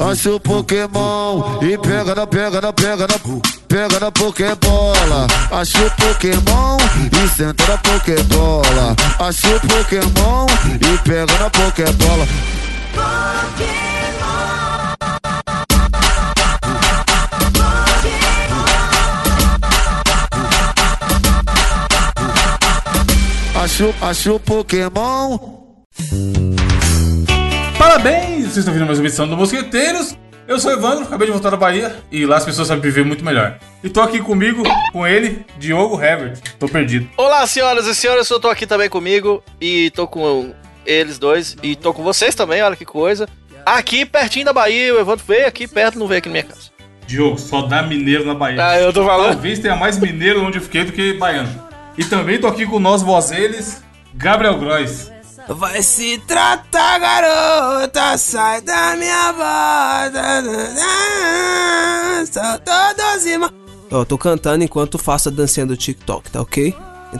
Acha o Pokémon e pega na pega na pega na pega na Pokébola. Acha o Pokémon e senta na Pokébola. Acha o Pokémon e pega na Pokébola. Acho, acho o Pokémon. Parabéns! Vocês estão vendo mais uma edição do Mosqueteiros. Eu sou o Evandro, acabei de voltar da Bahia e lá as pessoas sabem viver muito melhor. E tô aqui comigo, com ele, Diogo Herbert. Tô perdido. Olá, senhoras e senhores, eu tô aqui também comigo e tô com eles dois e tô com vocês também, olha que coisa. Aqui pertinho da Bahia, o Evandro veio aqui perto, não veio aqui na minha casa. Diogo, só dá mineiro na Bahia. Ah, eu tô falando. Talvez tenha mais mineiro onde eu fiquei do que baiano. E também tô aqui com nós, vós eles, Gabriel Gross. Vai se tratar, garota, sai da minha bota. Sou todos irmãos. Eu tô cantando enquanto faço a dancinha do TikTok, tá ok?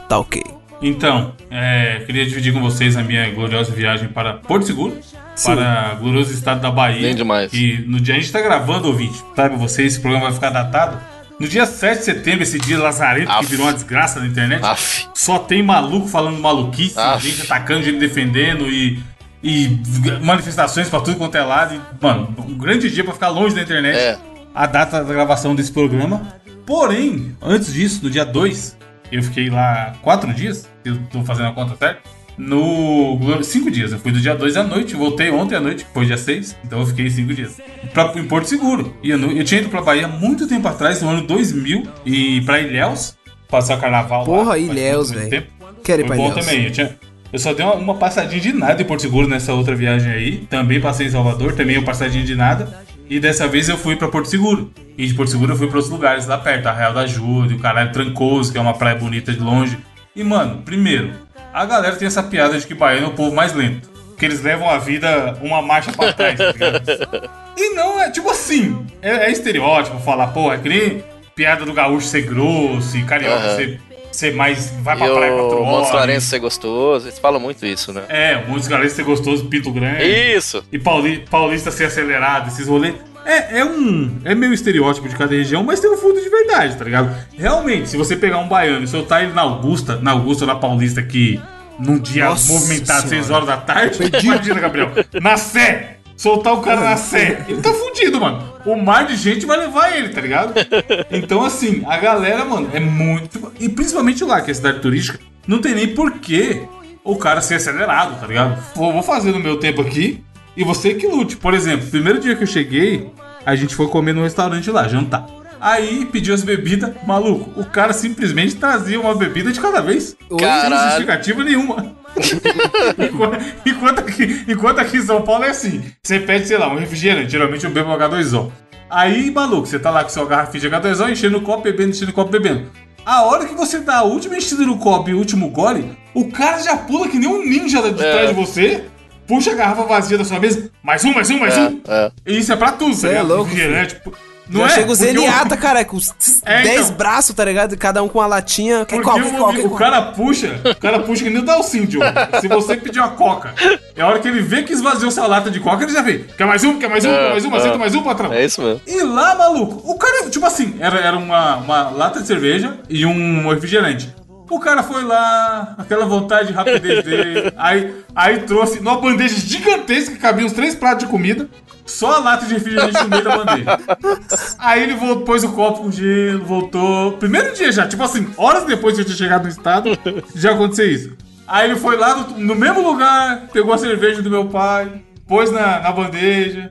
Tá ok. Então, é, queria dividir com vocês a minha gloriosa viagem para Porto Seguro, Sim. para o glorioso estado da Bahia. Bem demais. E no dia a gente tá gravando, ouvinte, sabe vocês, esse programa vai ficar datado. No dia 7 de setembro, esse dia lazarento Aff. que virou uma desgraça na internet, Aff. só tem maluco falando maluquice, Aff. gente atacando, gente defendendo e, e manifestações pra tudo quanto é lado. E, mano, um grande dia pra ficar longe da internet. É. A data da gravação desse programa. Porém, antes disso, no dia 2, eu fiquei lá quatro dias, eu tô fazendo a conta certa. No. Cinco dias. Eu fui do dia 2 à noite, voltei ontem à noite, foi dia 6, então eu fiquei cinco dias. Pra, em Porto Seguro. E eu, eu tinha ido pra Bahia muito tempo atrás, no ano 2000, e pra Ilhéus, passar o carnaval lá. Porra, Ilhéus, velho. Quero ir pra bom Ilhéus. também. Eu, tinha, eu só dei uma, uma passadinha de nada em Porto Seguro nessa outra viagem aí. Também passei em Salvador, também uma passadinha de nada. E dessa vez eu fui pra Porto Seguro. E de Porto Seguro eu fui pra outros lugares lá perto, Arraial da Ajuda, o caralho Trancoso, que é uma praia bonita de longe. E mano, primeiro, a galera tem essa piada de que baiano é o povo mais lento. Que eles levam a vida uma marcha pra trás, tá ligado? E não é, tipo assim, é, é estereótipo falar, pô, é que nem piada do gaúcho ser grosso e carioca Aham. ser, ser mais. vai E pra praia quatro o Montes horas. Clarense ser gostoso, eles falam muito isso, né? É, Montes Clarense ser gostoso, pinto grande. Isso! E pauli- paulista ser acelerado, esses rolês. É, é um. É meio estereótipo de cada região, mas tem um fundo de verdade, tá ligado? Realmente, se você pegar um baiano e soltar ele na Augusta, na Augusta ou na Paulista, que num dia Nossa movimentado, 6 Senhora. horas da tarde, imagina, Gabriel, na Sé, soltar o cara na Sé, ele tá fudido, mano. O mar de gente vai levar ele, tá ligado? Então, assim, a galera, mano, é muito. E principalmente lá, que é cidade turística, não tem nem porquê o cara ser acelerado, tá ligado? Vou, vou fazer no meu tempo aqui e você que lute. Por exemplo, primeiro dia que eu cheguei, a gente foi comer no restaurante lá, jantar. Aí pediu as bebidas, maluco, o cara simplesmente trazia uma bebida de cada vez. Sem Caralho. justificativa nenhuma. enquanto, enquanto aqui, enquanto aqui em São Paulo é assim: você pede, sei lá, um refrigerante, geralmente eu bebo um H2O. Aí, maluco, você tá lá com seu garrafinha de H2O, enchendo o copo, bebendo, enchendo o copo, bebendo. A hora que você dá a última enchida no copo e o último gole, o cara já pula que nem um ninja de É. trás de você, puxa a garrafa vazia da sua mesa, mais um, mais um, mais É, um. é. E isso é pra tudo, tá é ligado? louco, Refrigerante. pô. Não Já é? chega o Zenyatta, cara, com os É, 10 então. braços, tá ligado? Cada um com uma latinha. Quer Porque qual? o, qual? Cara puxa, o cara puxa que nem o Dalcin, Diogo. Se você pedir uma coca, é a hora que ele vê que esvaziou sua lata de coca, ele já vê. Quer mais um? Quer mais um? Quer mais um? Aceita mais um, patrão? É isso mesmo. E lá, maluco, o cara, tipo assim, era, era uma, uma lata de cerveja e um refrigerante. O cara foi lá, aquela vontade, rapidez dele. aí, aí trouxe numa bandeja gigantesca que cabia uns três pratos de comida. Só a lata de refrigerante no meio da bandeja. Aí ele voltou, pôs o copo com gelo, voltou. Primeiro dia já, tipo assim, horas depois de eu ter chegado no estado, já aconteceu isso. Aí ele foi lá no, no mesmo lugar, pegou a cerveja do meu pai, pôs na, na bandeja,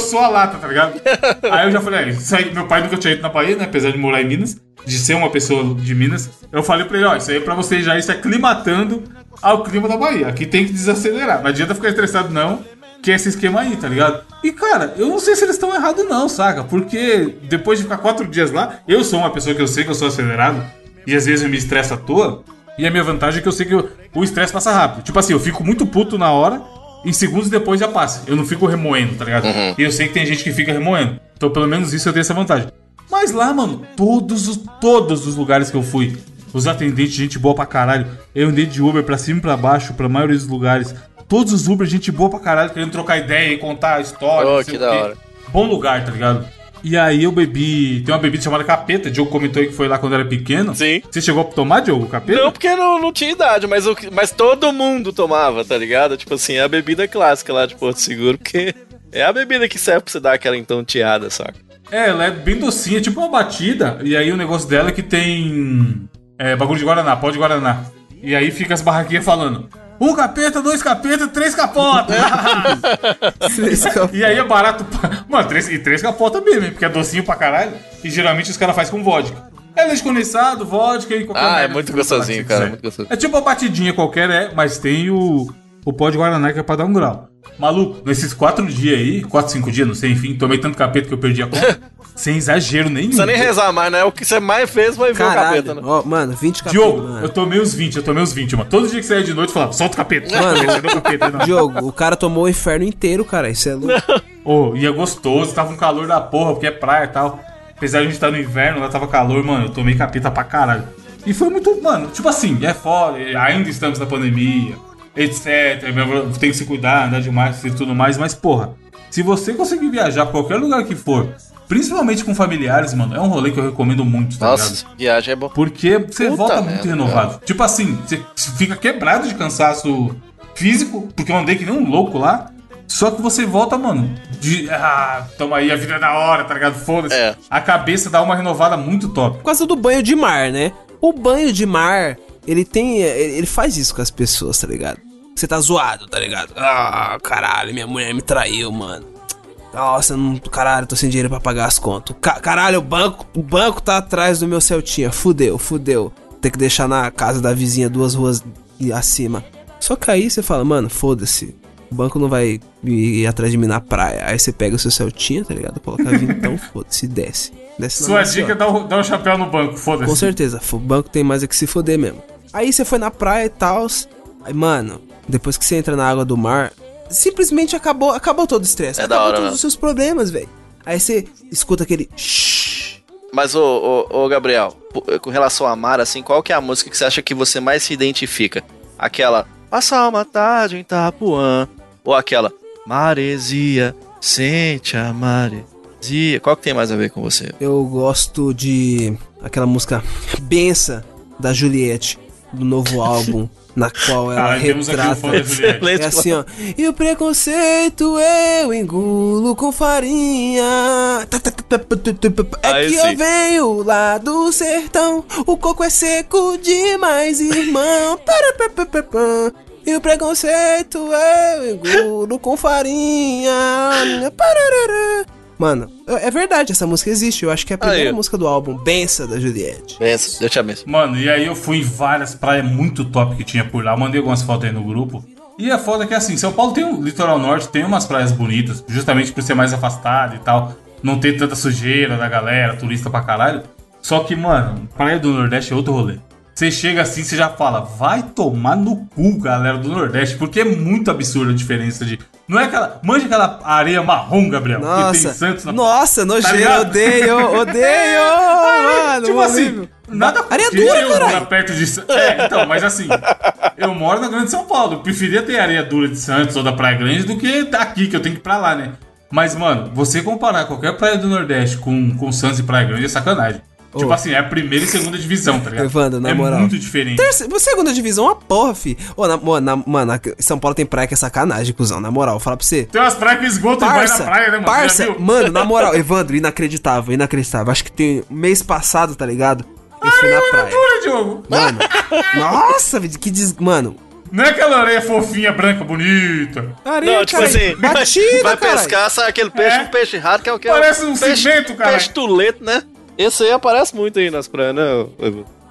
só a lata, tá ligado? Aí eu já falei, é, isso aí, meu pai nunca tinha ido na Bahia, né? Apesar de morar em Minas, de ser uma pessoa de Minas. Eu falei pra ele, ó, isso aí é pra você já ir se aclimatando ao clima da Bahia. Aqui tem que desacelerar. Não adianta ficar estressado, não. Que é esse esquema aí, tá ligado? E cara, eu não sei se eles estão errados, não, saca? Porque depois de ficar quatro dias lá, eu sou uma pessoa que eu sei que eu sou acelerado. E às vezes eu me estresso à toa. E a minha vantagem é que eu sei que eu- o estresse passa rápido. Tipo assim, eu fico muito puto na hora. E segundos depois já passa. Eu não fico remoendo, tá ligado? E eu sei que tem gente que fica remoendo. Então, pelo menos isso eu tenho essa vantagem. Mas lá, mano, todos os, todos os lugares que eu fui, os atendentes, gente boa pra caralho. Eu andei de Uber pra cima e pra baixo, pra maioria dos lugares. Todos os Uber, gente boa pra caralho, querendo trocar ideia e contar a história. Oh, que da quê. hora. bom lugar, tá ligado? E aí eu bebi. Tem uma bebida chamada capeta. Diogo comentou aí que foi lá quando era pequeno. Sim. Você chegou a tomar, Diogo, capeta? Não, porque não, não tinha idade, mas, que- mas todo mundo tomava, tá ligado? Tipo assim, é a bebida clássica lá de Porto Seguro, porque é a bebida que serve pra você dar aquela entonteada, saca? É, ela é bem docinha, tipo uma batida. E aí o negócio dela é que tem. É, bagulho de Guaraná, pó de Guaraná. E aí fica as barraquinhas falando. Um capeta, dois capeta, três capotas. e aí é barato. pra- Mano, três, e três capotas mesmo, porque é docinho pra caralho. E geralmente os caras fazem com vodka. É leite condensado, vodka e qualquer Ah, é muito gostosinho, cara, muito gostoso. É tipo uma batidinha qualquer, é, mas tem o, o pó de Guaraná que é pra dar um grau. Maluco, nesses quatro dias aí, quatro, cinco dias, não sei, enfim, tomei tanto capeta que eu perdi a conta. sem exagero nenhum. Não precisa nem rezar mais, né? O que você mais fez foi ver o Caralho. capeta, né? Ó, mano, 20 capeta, Diogo, mano. eu tomei os 20, eu tomei os 20, mano. Todo dia que saía de noite eu falava, solta o capeta. Mano, o capeta? Não. Diogo, o cara tomou o inferno inteiro, cara. Isso é louco. Ô, e é gostoso, tava um calor da porra, porque é praia e tal. Apesar de a gente estar no inverno, lá tava calor, mano, eu tomei capeta pra caralho. E foi muito, mano, tipo assim, é foda, ainda estamos na pandemia, etc. Tem que se cuidar, andar demais e tudo mais, mas porra, se você conseguir viajar pra qualquer lugar que for, principalmente com familiares, mano, é um rolê que eu recomendo muito, tá ligado? Nossa, viagem é bom. Porque você Puta volta merda, muito renovado. Tipo assim, você fica quebrado de cansaço físico, porque eu andei que nem um louco lá. Só que você volta, mano, de. Ah, toma aí, a vida é da hora, tá ligado? Foda-se. É. A cabeça dá uma renovada muito top. Por causa do banho de mar, né? O banho de mar, ele tem. Ele ele faz isso com as pessoas, tá ligado? Você tá zoado, tá ligado? Ah, caralho, minha mulher me traiu, mano. Nossa, não, caralho, tô sem dinheiro pra pagar as contas. Ca- caralho, o banco, o banco tá atrás do meu Celtinha. Fudeu, fudeu. Tem que deixar na casa da vizinha duas ruas e acima. Só que aí você fala, mano, foda-se. O banco não vai ir atrás de mim na praia. Aí você pega o seu Celtinha, tá ligado? Coloca vintão, foda-se, desce. Desce Sua dica é dar dar o chapéu no banco, Com foda-se. certeza, o banco tem mais é que se foder mesmo. Aí você foi na praia e tal. Aí, mano, depois que você entra na água do mar, simplesmente acabou, acabou todo o estresse. É acabou hora, todos né? os seus problemas, velho. Aí você escuta aquele. Mas, ô, ô, ô, Gabriel, p- com relação a mar, assim, qual que é a música que você acha que você mais se identifica? Aquela Passar uma tarde em Itapuã. Ou aquela Maresia, sente a maresia. Qual que tem mais a ver com você? Eu gosto de aquela música Bença da Juliette, do novo álbum, na qual ela Ah, retrata. Juliette. É assim, ó. E o preconceito eu engulo com farinha. É Aí que sim. eu venho lá do sertão. O coco é seco demais, irmão. E o preconceito eu engulo com farinha. Mano, é verdade, essa música existe. Eu acho que é a primeira Aí. música do álbum, Bença da Juliette. Pensa, Deus te abençoe. Mano, e aí eu fui em várias praias muito top que tinha por lá. Mandei algumas fotos aí no grupo. E a foda é que assim, São Paulo tem o litoral norte, tem umas praias bonitas, justamente por ser mais afastado e tal. Não ter tanta sujeira da galera, turista pra caralho. Só que, mano, praia do Nordeste é outro rolê. Você chega assim, você já fala, vai tomar no cu, galera do Nordeste, porque é muito absurda a diferença de. Não é aquela. Manja aquela areia marrom, Gabriel, que tem em Nossa, Santos na nossa, nojeiro, ligado? odeio, odeio, mano. tipo assim, nada Areia dura, eu morar perto de Santos. É, então, mas assim, eu moro na Grande São Paulo. Eu preferia ter areia dura de Santos ou da Praia Grande do que aqui, que eu tenho que ir pra lá, né? Mas, mano, você comparar qualquer praia do Nordeste com, com Santos e Praia Grande é sacanagem. Tipo assim, é a primeira e segunda divisão, tá ligado? Evandro, na é moral. muito diferente. Terceira, segunda divisão é uma porra, fi. Ô, na, mano, na- mano, aqui- São Paulo tem praia que é sacanagem, cuzão. Na moral, vou falar pra você. Tem umas praias que esgotam e vai na Parça, praia, né, mano? parça, mano, na moral, Evandro, inacreditável, inacreditável. Acho que tem mês passado, tá ligado? Eu fui na praia. Dura, Diogo. Mano, nossa, que des... Mano, Não é aquela areia fofinha, branca, bonita. areia, Não, tipo cara, assim, vai- batida, vai caralho. pescar, sai aquele peixe, É. um peixe rato, que é o que? Parece um peixe, cimento, cara. Peixe tuleto, né? Esse aí aparece muito aí nas praias, né?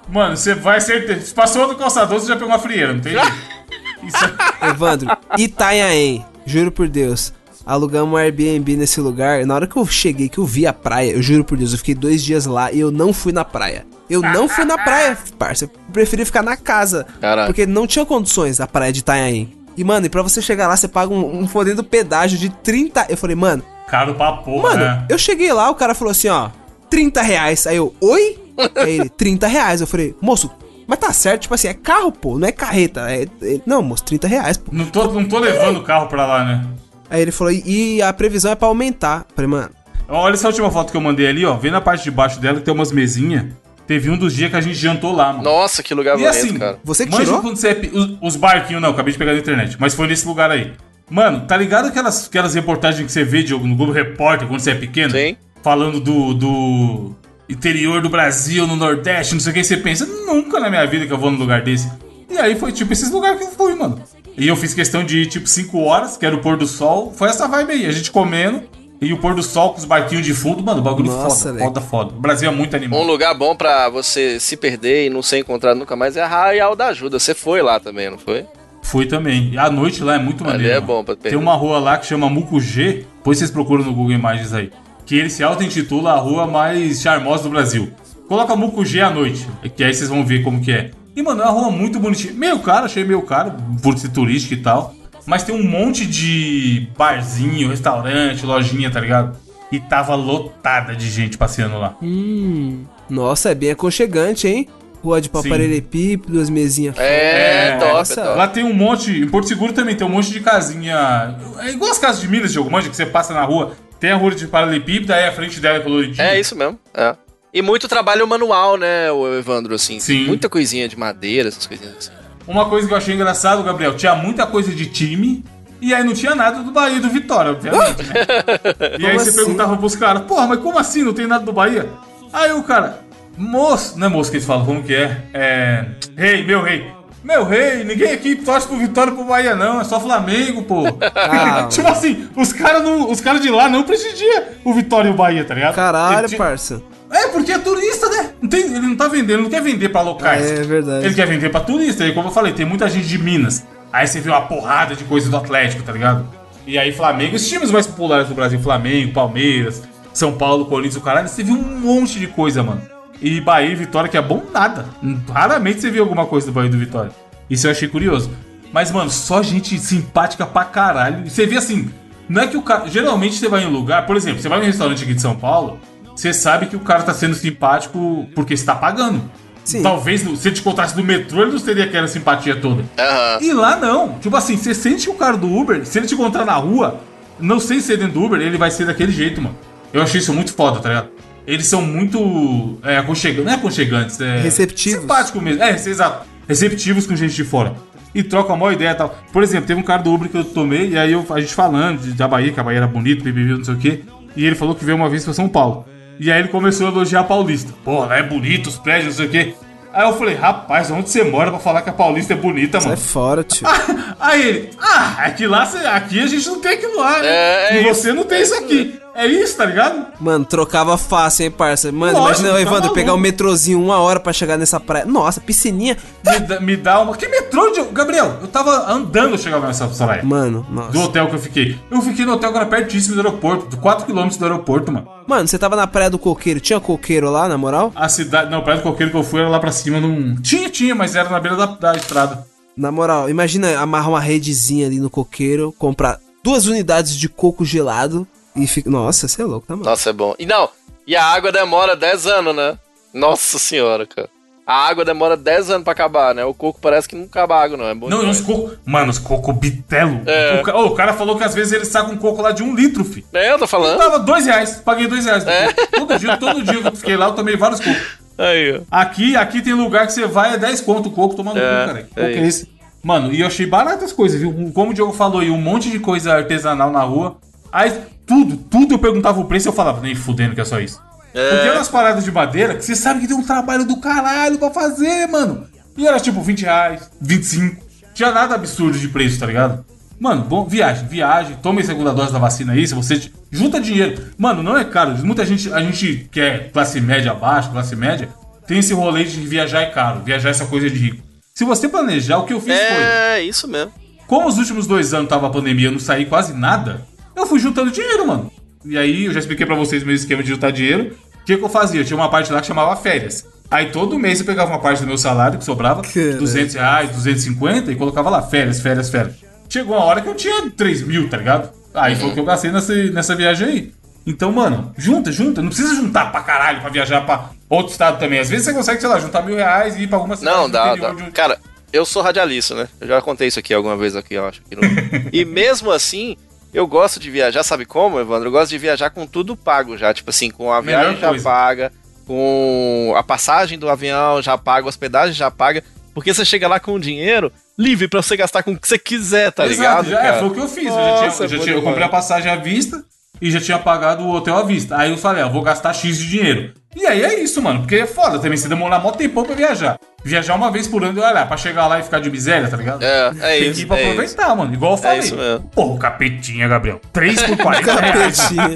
Mano, você vai ser. Se passou do calçador, você já pegou uma frieira, não tem jeito. Isso é... Evandro, Itanhaém, juro por Deus. Alugamos um Airbnb nesse lugar. Na hora que eu cheguei, que eu vi a praia, eu juro por Deus, eu fiquei dois dias lá e eu não fui na praia. Eu não fui na praia, parça. Eu preferi ficar na casa. Caralho. Porque não tinha condições a praia de Itanhaém. E, mano, e pra você chegar lá, você paga um, um fodendo pedágio de 30. Eu falei, mano, Caro pra porra, mano, né? eu cheguei lá, o cara falou assim, ó, 30 reais. Aí eu, oi? Aí ele, 30 reais. Eu falei, moço, mas tá certo, tipo assim, é carro, pô, não é carreta. É, é- não, moço, 30 reais, pô. Não tô, não tô levando o carro pra lá, né? Aí ele falou, e a previsão é pra aumentar. Falei, mano, Olha essa última foto que eu mandei ali, ó. Vê na parte de baixo dela que tem umas mesinhas. Teve um dos dias que a gente jantou lá, mano. Nossa, que lugar E bonito, assim, cara. Você que manja tirou? quando você é os, os barquinhos, não, acabei de pegar na internet, mas foi nesse lugar aí. Mano, tá ligado aquelas, aquelas reportagens que você vê, Diogo, no Globo Repórter, quando você é pequeno? Sim. Falando do, do interior do Brasil, no Nordeste, não sei o que, você pensa, nunca na minha vida que eu vou num lugar desse. E aí foi tipo esses lugares que eu fui, mano. E eu fiz questão de ir tipo 5 horas, que era o pôr do sol. Foi essa vibe aí, a gente comendo. E o pôr do sol com os barquinhos de fundo, mano, bagulho Nossa, foda, velho. foda, foda. O Brasil é muito animal. Um lugar bom pra você se perder e não ser encontrado nunca mais é Arraial da Ajuda. Você foi lá também, não foi? Fui também. E a noite lá é muito Ali maneiro. é mano. bom pra Tem perder. uma rua lá que chama Mucugê. Depois vocês procuram no Google Imagens aí. Que ele se auto-intitula a rua mais charmosa do Brasil. Coloca Mucugê à noite. Que aí vocês vão ver como que é. E, mano, é uma rua muito bonitinha. Meio caro, achei meio caro, por ser turística e tal. Mas tem um monte de barzinho, restaurante, lojinha, tá ligado? E tava lotada de gente passeando lá. hum, nossa, é bem aconchegante, hein? Rua de paralelepípedo, as mesinhas. É, É, é nossa. top. Lá tem um monte, em Porto Seguro também tem um monte de casinha. É igual as casas de Minas, de Manja, que você passa na rua, tem a rua de paralelepípedo, aí a frente dela é coloridinha. É isso mesmo. É. E muito trabalho manual, né, o Evandro, assim. Sim. Muita coisinha de madeira, essas coisinhas assim. Uma coisa que eu achei engraçado, Gabriel, tinha muita coisa de time. E aí não tinha nada do Bahia e do Vitória, obviamente, né? E aí você assim? perguntava pros caras, porra, mas como assim não tem nada do Bahia? Aí o cara, moço, não é moço que eles falam, como que é? É. Rei, meu rei. Meu rei, ninguém aqui torce pro Vitória pro Bahia, não, é só Flamengo, pô. Ah, tipo assim, os caras cara de lá não prestigiam o Vitória e o Bahia, tá ligado? Caralho, Ele ti- parça. É, porque é turista, né? Não tem, ele não tá vendendo, ele não quer vender pra locais. É verdade. Ele quer vender pra turista. E como eu falei, tem muita gente de Minas. Aí você vê uma porrada de coisa do Atlético, tá ligado? E aí Flamengo, os times mais populares do Brasil, Flamengo, Palmeiras, São Paulo, Corinthians, o caralho, você viu um monte de coisa, mano. E Bahia e Vitória, que é bom nada. Raramente você vê alguma coisa do Bahia e do Vitória. Isso eu achei curioso. Mas, mano, só gente simpática pra caralho. E Você vê assim, não é que o cara. Geralmente você vai em um lugar, por exemplo, você vai em um restaurante aqui de São Paulo, você sabe que o cara tá sendo simpático porque você tá pagando. Sim. Talvez no- se ele te encontrasse no metrô, ele não teria aquela simpatia toda. Aham. E lá não. Tipo assim, você sente que o cara do Uber, se ele te encontrar na rua, não sei se é dentro do Uber, ele vai ser daquele jeito, mano. Eu achei isso muito foda, tá ligado? Eles são muito é, aconchegantes, não é aconchegantes, é... Receptivos. Simpático mesmo, é, exato. Receptivos com gente de fora. E troca a maior ideia e tal. Por exemplo, teve um cara do Uber que eu tomei, e aí eu- a gente falando de- da Bahia, que a Bahia era bonita, BBB, não sei o quê. E ele falou que veio uma vez pra São Paulo. E aí ele começou a elogiar a Paulista. Pô, lá é bonito, os prédios, não sei o quê. Aí eu falei, rapaz, onde você mora pra falar que a Paulista é bonita, Sai mano? fora, tio. Aí ele, ah, é que lá, aqui a gente não tem aquilo lá, né? É, é e isso. você não tem isso aqui. É isso, tá ligado? Mano, trocava fácil, hein, parça. Mano, Lógico, imagina tá Evandro maluco. pegar um metrozinho uma hora pra chegar nessa praia. Nossa, piscininha. Me, dá- me dá uma. Que metrô, de... Gabriel? Eu tava andando, chegava nessa praia. Mano, Do nossa. hotel que eu fiquei. Eu fiquei no hotel era pertíssimo do aeroporto, 4km do aeroporto, mano. Mano, você tava na praia do coqueiro. Tinha coqueiro lá, na moral? A cidade. Não, a praia do coqueiro que eu fui era lá pra cima, não. Tinha, tinha, mas era na beira da, da estrada. Na moral, imagina amarrar uma redezinha ali no coqueiro, comprar duas unidades de coco gelado e fica. Nossa, você é louco, tá, mano? Nossa, é bom. E não, e a água demora 10 anos, né? Nossa senhora, cara. A água demora 10 anos pra acabar, né? O coco parece que não acaba a água, não. É bom Não, e demais. os coco. Mano, os coco bitelo. É. O, ca- ô, o cara falou que às vezes ele saca um coco lá de um litro, fi. É, eu tô falando. Tava dois reais. Paguei dois reais. do É. Todo dia, todo dia que eu fiquei lá, eu tomei vários cocos. Aí, ó. Aqui, aqui tem lugar que você vai, é 10 conto o coco tomando É, coco, cara. Que coco é é esse? Mano, e eu achei barato as coisas, viu? Como o Diogo falou aí, um monte de coisa artesanal na rua. Aí, tudo, tudo eu perguntava o preço e eu falava, nem fudendo que é só isso. É. Porque eram umas paradas de madeira que você sabe que tem um trabalho do caralho pra fazer, mano. E era tipo 20 reais, 25. Tinha nada absurdo de preço, tá ligado? Mano, bom, viagem, viagem, tome a segunda dose da vacina aí, se você te- junta dinheiro. Mano, não é caro. Muita gente, a gente que é classe média abaixo, classe média, tem esse rolê de viajar é caro, viajar é essa coisa de rico. Se você planejar, o que eu fiz foi, É, isso mesmo. como os últimos dois anos tava a pandemia, eu não saí quase nada, eu fui juntando dinheiro, mano. E aí, eu já expliquei pra vocês meu esquema de juntar dinheiro. O que, que eu fazia? Eu tinha uma parte lá que chamava férias. Aí todo mês eu pegava uma parte do meu salário, que sobrava, Caralho. 200 reais, 250, e colocava lá férias, férias, férias. Chegou uma hora que eu tinha 3 mil, tá ligado? Aí foi o que eu gastei nessa, nessa viagem aí. Então, mano, junta, junta. Não precisa juntar pra caralho pra viajar pra outro estado também. Às vezes você consegue, sei lá, juntar mil reais e ir pra alguma cidade Não, dá, dá. de um- Cara, eu sou radialista, né? Eu já contei isso aqui alguma vez aqui, eu acho. no- e mesmo assim, Eu gosto de viajar, sabe como, Evandro? Eu gosto de viajar com tudo pago já. Tipo assim, com a viagem já paga, com a passagem do avião já paga, hospedagem já paga. Porque você chega lá com o dinheiro livre pra você gastar com o que você quiser, tá ligado? já, é, cara? foi o que eu fiz. eu já Nossa, tinha, eu, já tinha- eu comprei a passagem à vista e já tinha pagado o hotel à vista. Aí eu falei, ó, vou gastar X de dinheiro. E aí é isso, mano. Porque é foda também, se demorar mó tempão pra viajar. Viajar uma vez por ano, olha, pra chegar lá e ficar de miséria, tá ligado? É, é Tem que isso. ir pra é isso. aproveitar, mano. Igual eu falei. isso mesmo. Porra, o capetinha, Gabriel. 3 por 40 reais. Capetinha.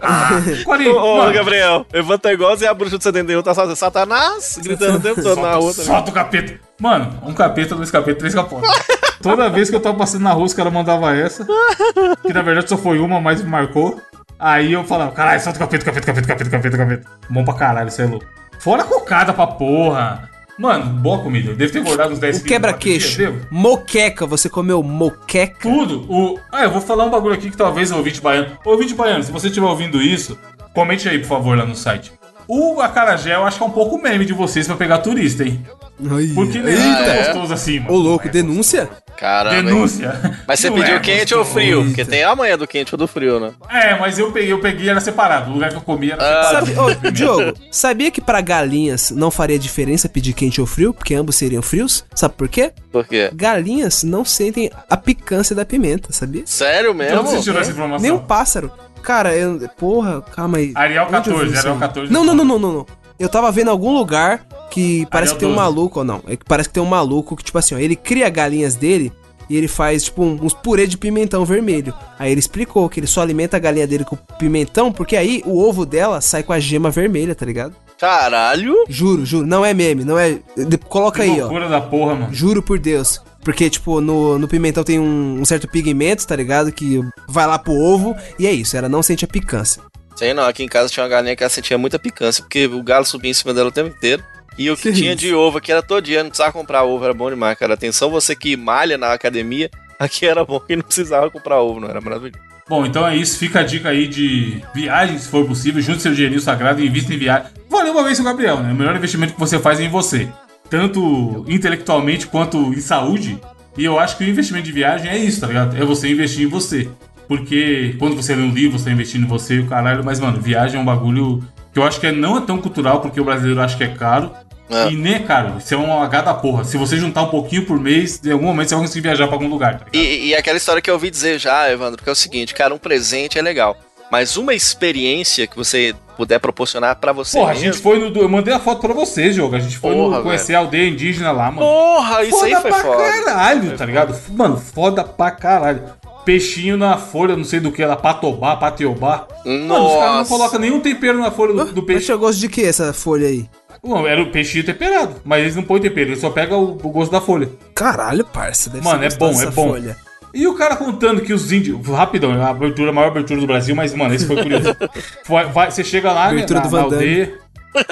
Ah, 40, Ô, ô, Gabriel, tá igual e a bruxa de 71 tá só Satanás gritando o tempo todo na rua. solta, tá solta o capeta. Mano, um capeta, dois capetas, três capotas. Toda vez que eu tava passando na rua, os caras mandavam essa. Que na verdade só foi uma, mas me marcou. Aí eu falava, caralho, solta o capeta, capeta, capeta, capeta, capeta, capeta. Bom pra caralho, você é louco. Fora a cocada pra porra. Mano, boa comida. Deve ter engordado uns 10 O quebra-queixo. Moqueca, você comeu moqueca? Tudo. O... Ah, eu vou falar um bagulho aqui que talvez o ouvinte baiano. Ô, ouvinte baiano, se você estiver ouvindo isso, comente aí, por favor, lá no site. O acarajé, eu acho que é um pouco meme de vocês pra pegar turista, hein? Ai, Porque ele é é? gostoso assim, mano. Ô, louco, denúncia? Caramba. hein? Denúncia. Mas você Não pediu é quente ou gostoso. frio? Porque tem a manhã do quente ou do frio, né? É, mas eu peguei, eu peguei era separado. O lugar que eu comia era Ah. separado. Sabe, ô, Diogo, sabia que pra galinhas não faria diferença pedir quente ou frio? Porque ambos seriam frios? Sabe por quê? Por quê? Galinhas não sentem a picância da pimenta, sabia? Sério Então mesmo? você tirou essa informação. Nem um pássaro. Cara, eu. Porra, calma aí. Vi 14, isso Arial aí? 14. Não, não, não, não, não, não. Eu tava vendo em algum lugar que parece que tem um 12. maluco, ou não. É que parece que tem um maluco que, tipo assim, ó, ele cria galinhas dele e ele faz, tipo, um- uns purê de pimentão vermelho. Aí ele explicou que ele só alimenta a galinha dele com pimentão, porque aí o ovo dela sai com a gema vermelha, tá ligado? Caralho. Juro, juro. Não é meme, não é. de- Coloca Que aí, ó. loucura da porra, mano. Juro por Deus. Porque, tipo, no, no pimentão tem um, um certo pigmento, tá ligado? Que vai lá pro ovo. E é isso, ela não sente a picância. Sei não, aqui em casa tinha uma galinha que ela sentia muita picância, porque o galo subia em cima dela o tempo inteiro. E o que, Que tinha isso? de ovo aqui era todo dia, não precisava comprar ovo, era bom demais, cara. Atenção, você que malha na academia, aqui era bom que não precisava comprar ovo, não era maravilhoso. Bom, então é isso. Fica a dica aí de viagem, se for possível. Junte seu dinheirinho sagrado e invista em viagem. Valeu uma vez o Gabriel, né? O melhor investimento que você faz é em você. Tanto intelectualmente quanto em saúde. E eu acho que o investimento de viagem é isso, tá ligado? É você investir em você. Porque quando você lê um livro, você tá investindo em você e o caralho. Mas, mano, viagem é um bagulho que eu acho que não é tão cultural, porque o brasileiro acha que é caro. É. E nem é caro. Isso é uma H da porra. Se você juntar um pouquinho por mês, em algum momento você vai conseguir viajar pra algum lugar, tá ligado? E, e aquela história que eu ouvi dizer já, Evandro, que é o seguinte, cara, um presente é legal, mas uma experiência que você puder proporcionar pra você Porra, a mesmo... gente foi no. Eu mandei a foto pra você, jogo. A gente foi Porra, no conhecer a aldeia indígena lá, mano. Porra, isso aí foi pra foda. caralho, tá ligado? Mano, foda pra caralho. Peixinho na folha, não sei do que, lá, patobá, patiobá. Mano, os caras não Nossa. colocam nenhum tempero na folha do, do Mas peixe. tinha gosto de que essa folha aí? Não, era o peixinho temperado, mas eles não põem tempero, eles só pegam o, o gosto da folha. Caralho, parça. Deve Mano, é bom, é bom. folha. E o cara contando que os índios. Rapidão, a abertura, a maior abertura do Brasil, mas, mano, esse foi curioso. Vai- vai- você chega lá, né, Abertura na, do na Damme. aldeia.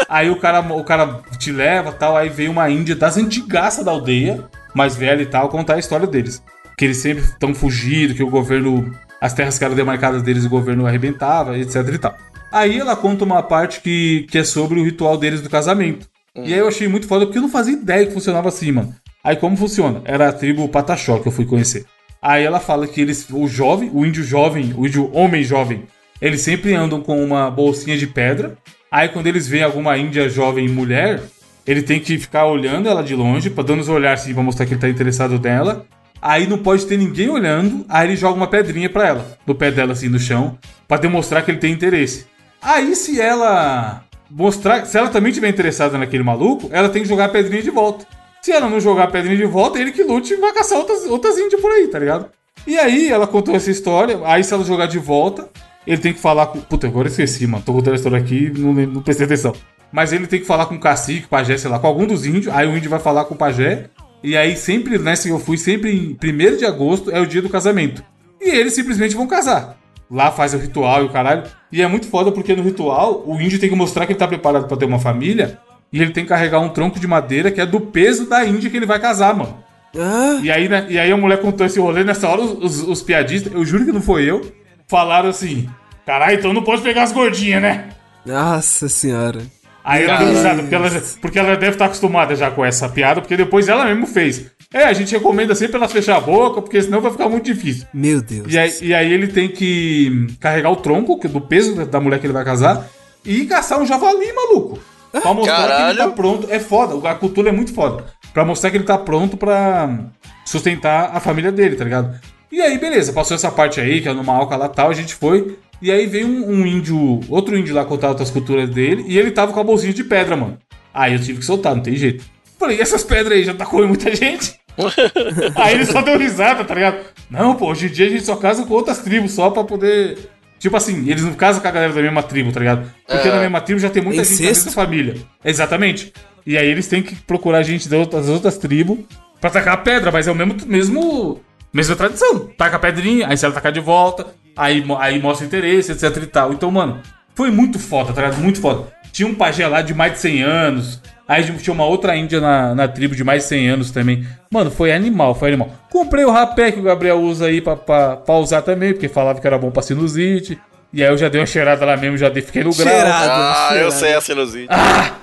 Aí o cara, o cara te leva tal. Aí vem uma índia das antigaças da aldeia, mais velha e tal, contar a história deles. Que eles sempre estão fugindo, que o governo. As terras que eram demarcadas deles, o governo arrebentava, etc e tal. Aí ela conta uma parte que, que é sobre o ritual deles do casamento. E aí eu achei muito foda porque eu não fazia ideia que funcionava assim, mano. Aí como funciona? Era a tribo Pataxó que eu fui conhecer. Aí ela fala que eles, o jovem, o índio jovem, o índio homem jovem, eles sempre andam com uma bolsinha de pedra. Aí quando eles veem alguma índia jovem mulher, ele tem que ficar olhando ela de longe, dando os olhares assim, pra mostrar que ele tá interessado nela. Aí não pode ter ninguém olhando, aí ele joga uma pedrinha pra ela, do pé dela assim no chão, pra demonstrar que ele tem interesse. Aí se ela mostrar, se ela também tiver interessada naquele maluco, ela tem que jogar a pedrinha de volta. Se ela não jogar a pedrinha de volta, ele que lute e vai caçar outras, outras índias por aí, tá ligado? E aí ela contou essa história, aí se ela jogar de volta, ele tem que falar com. Puta, agora eu esqueci, mano. Tô contando a história aqui não, não prestei atenção. Mas ele tem que falar com o cacique, pajé, sei lá, com algum dos índios. Aí o índio vai falar com o pajé. E aí sempre, nessa que eu fui, sempre em 1 de agosto é o dia do casamento. E eles simplesmente vão casar. Lá faz o ritual e o caralho. E é muito foda porque no ritual o índio tem que mostrar que ele tá preparado pra ter uma família. E ele tem que carregar um tronco de madeira que é do peso da índia que ele vai casar, mano. Ah, E aí, né, e aí a mulher contou esse rolê, nessa hora os, os- os piadistas, eu juro que não foi eu, falaram assim: caralho, então não pode pegar as gordinhas, né? nossa senhora. Aí ela deu risada, porque ela, porque ela deve estar acostumada já com essa piada, porque depois ela mesmo fez. É, a gente recomenda sempre elas fechar a boca, porque senão vai ficar muito difícil. Meu Deus. E aí, e aí ele tem que carregar o tronco que- do peso da mulher que ele vai casar e caçar um javali, maluco. Pra mostrar que Caralho. ele tá pronto. É foda, a cultura é muito foda. Pra mostrar que ele tá pronto pra sustentar a família dele, tá ligado? E aí, beleza, passou essa parte aí, que é numa alca lá tal, a gente foi. E aí veio um, um índio, outro índio lá contar outras culturas dele, e ele tava com a bolsinha de pedra, mano. Aí eu tive que soltar, não tem jeito. Falei, e essas pedras aí já tá comendo muita gente? Aí ele só deu risada, tá ligado? Não, pô, hoje em dia a gente só casa com outras tribos só pra poder. Tipo assim, eles não casam com a galera da mesma tribo, tá ligado? Porque na mesma tribo já tem muita gente da Incesto? mesma família. Exatamente. E aí eles têm que procurar gente das outras, das outras tribos pra tacar a pedra, mas é o mesmo, mesmo mesma tradição. Taca a pedrinha, aí você vai tacar de volta, aí, aí mostra interesse, etc e tal. Então, mano, foi muito foda, tá ligado? Muito foda. Tinha um pajé lá de mais de 100 anos. Aí tinha uma outra índia na, na tribo de mais de 100 anos também. Mano, foi animal, foi animal. Comprei o rapé que o Gabriel usa aí pra, pra, pra usar também, porque falava que era bom pra sinusite. E aí eu já dei uma cheirada lá mesmo, já dei, fiquei no grau. Cheirado. Ah, eu cheirado. sei a sinusite.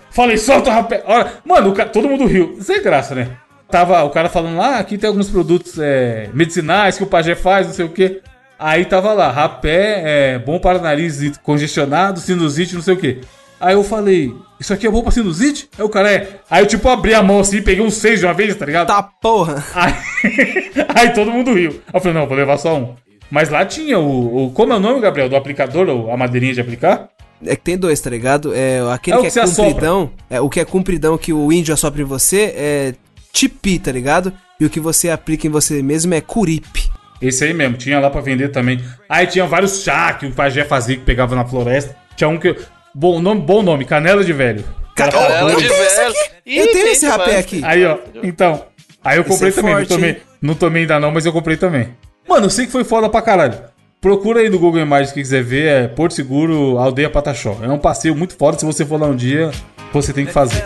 Falei, solta o rapé. Olha, mano, o ca- todo mundo riu. Sem graça, né? Tava o cara falando lá, aqui tem alguns produtos é, medicinais que o pajé faz, não sei o quê. Aí tava lá, rapé é bom para nariz congestionado, sinusite, não sei o quê. Aí eu falei, isso aqui é bom pra sinusite? Aí o cara é. Aí eu tipo abri a mão assim, peguei uns seis de uma vez, tá ligado? Tá porra. Aí, aí todo mundo riu. Aí eu falei, não, vou levar só um. Mas lá tinha o, o- Como é o nome, Gabriel? Do aplicador, ou a madeirinha de aplicar? É que tem dois, tá ligado? É aquele É que, que é compridão. É, o que é compridão que o índio assopra em você é tipi, tá ligado? E o que você aplica em você mesmo é curipe. Esse aí mesmo, tinha lá pra vender também. Aí tinha vários chá que o pajé fazia que pegava na floresta. Tinha um que. Bom nome, bom nome, canela de velho. Cara, Ca- Ela eu de tenho esse velho. Ih, Eu tenho esse rapé aqui. Aí, ó. Então. Aí eu comprei é também. forte, não, tomei, hein? não tomei ainda não, mas eu comprei também. Mano, eu sei que foi foda pra caralho. Procura aí no Google Imagens quem quiser ver. É Porto Seguro, Aldeia Pataxó. É um passeio muito foda. Se você for lá um dia, você tem que fazer.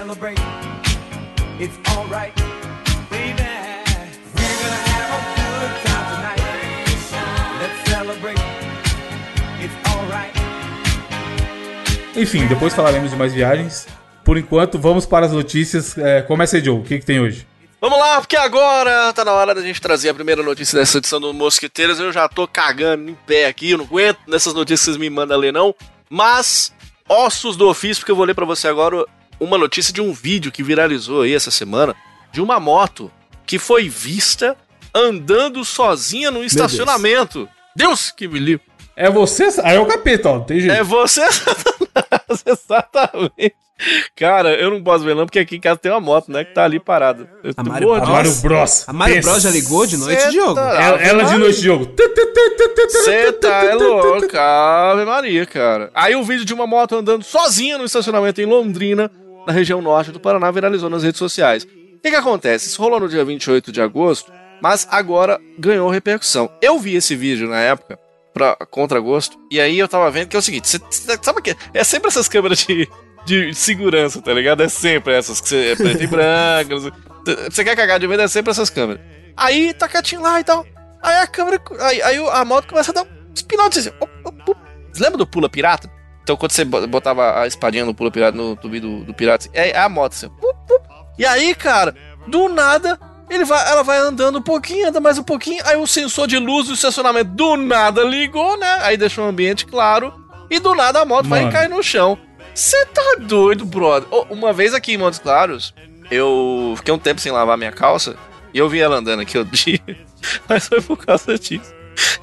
It's Enfim, depois falaremos de mais viagens. Por enquanto, vamos para as notícias. É, começa aí, Joe. O que, que tem hoje? Vamos lá, porque agora tá na hora da gente trazer a primeira notícia dessa edição do Mosqueteiros. Eu já tô cagando em pé aqui, eu não aguento nessas notícias que vocês me mandam ler, não. Mas, ossos do ofício, porque eu vou ler pra você agora uma notícia de um vídeo que viralizou aí essa semana de uma moto que foi vista andando sozinha no estacionamento. Deus, que me livre. É você. Aí é o capeta, ó. Não tem jeito. É você, Satanás, exatamente. Cara, eu não posso ver não, porque aqui em casa tem uma moto, né, que tá ali parada. Eu A Mario. A Mario. Bros. A Mario. Bros já ligou de noite, Cê Diogo? tá- Ela, ela de noite, Diogo. Você tá é louco, Ave Maria, cara. Aí o vídeo de uma moto andando sozinha no estacionamento em Londrina, na região norte do Paraná, viralizou nas redes sociais. O que que acontece? Isso rolou no dia 28 de agosto, mas agora ganhou repercussão. Eu vi esse vídeo na época, pra, contra agosto, e aí eu tava vendo que é o seguinte, cê, cê- sabe que? É sempre essas câmeras de, de segurança, tá ligado? É sempre essas que você é preto e branco. Você quer cagar de medo, é sempre essas câmeras. Aí tá quietinho lá e tal. Aí a câmera. Aí, aí a moto começa a dar uns pinotes assim. Você lembra do pula pirata? Então quando você bo- botava a espadinha no pula pirata, no tubi do, do pirata, assim, é a moto assim. E aí, cara, do nada. Ele vai, ela vai andando um pouquinho, anda mais um pouquinho, aí o sensor de luz do estacionamento do nada ligou, né? Aí deixou o ambiente claro. E do nada a moto vai Mano. cair no chão. Você tá doido, brother? Ô, uma vez aqui em Montes Claros, eu fiquei um tempo sem lavar minha calça e eu vi ela andando aqui outro dia. Mas foi por causa disso.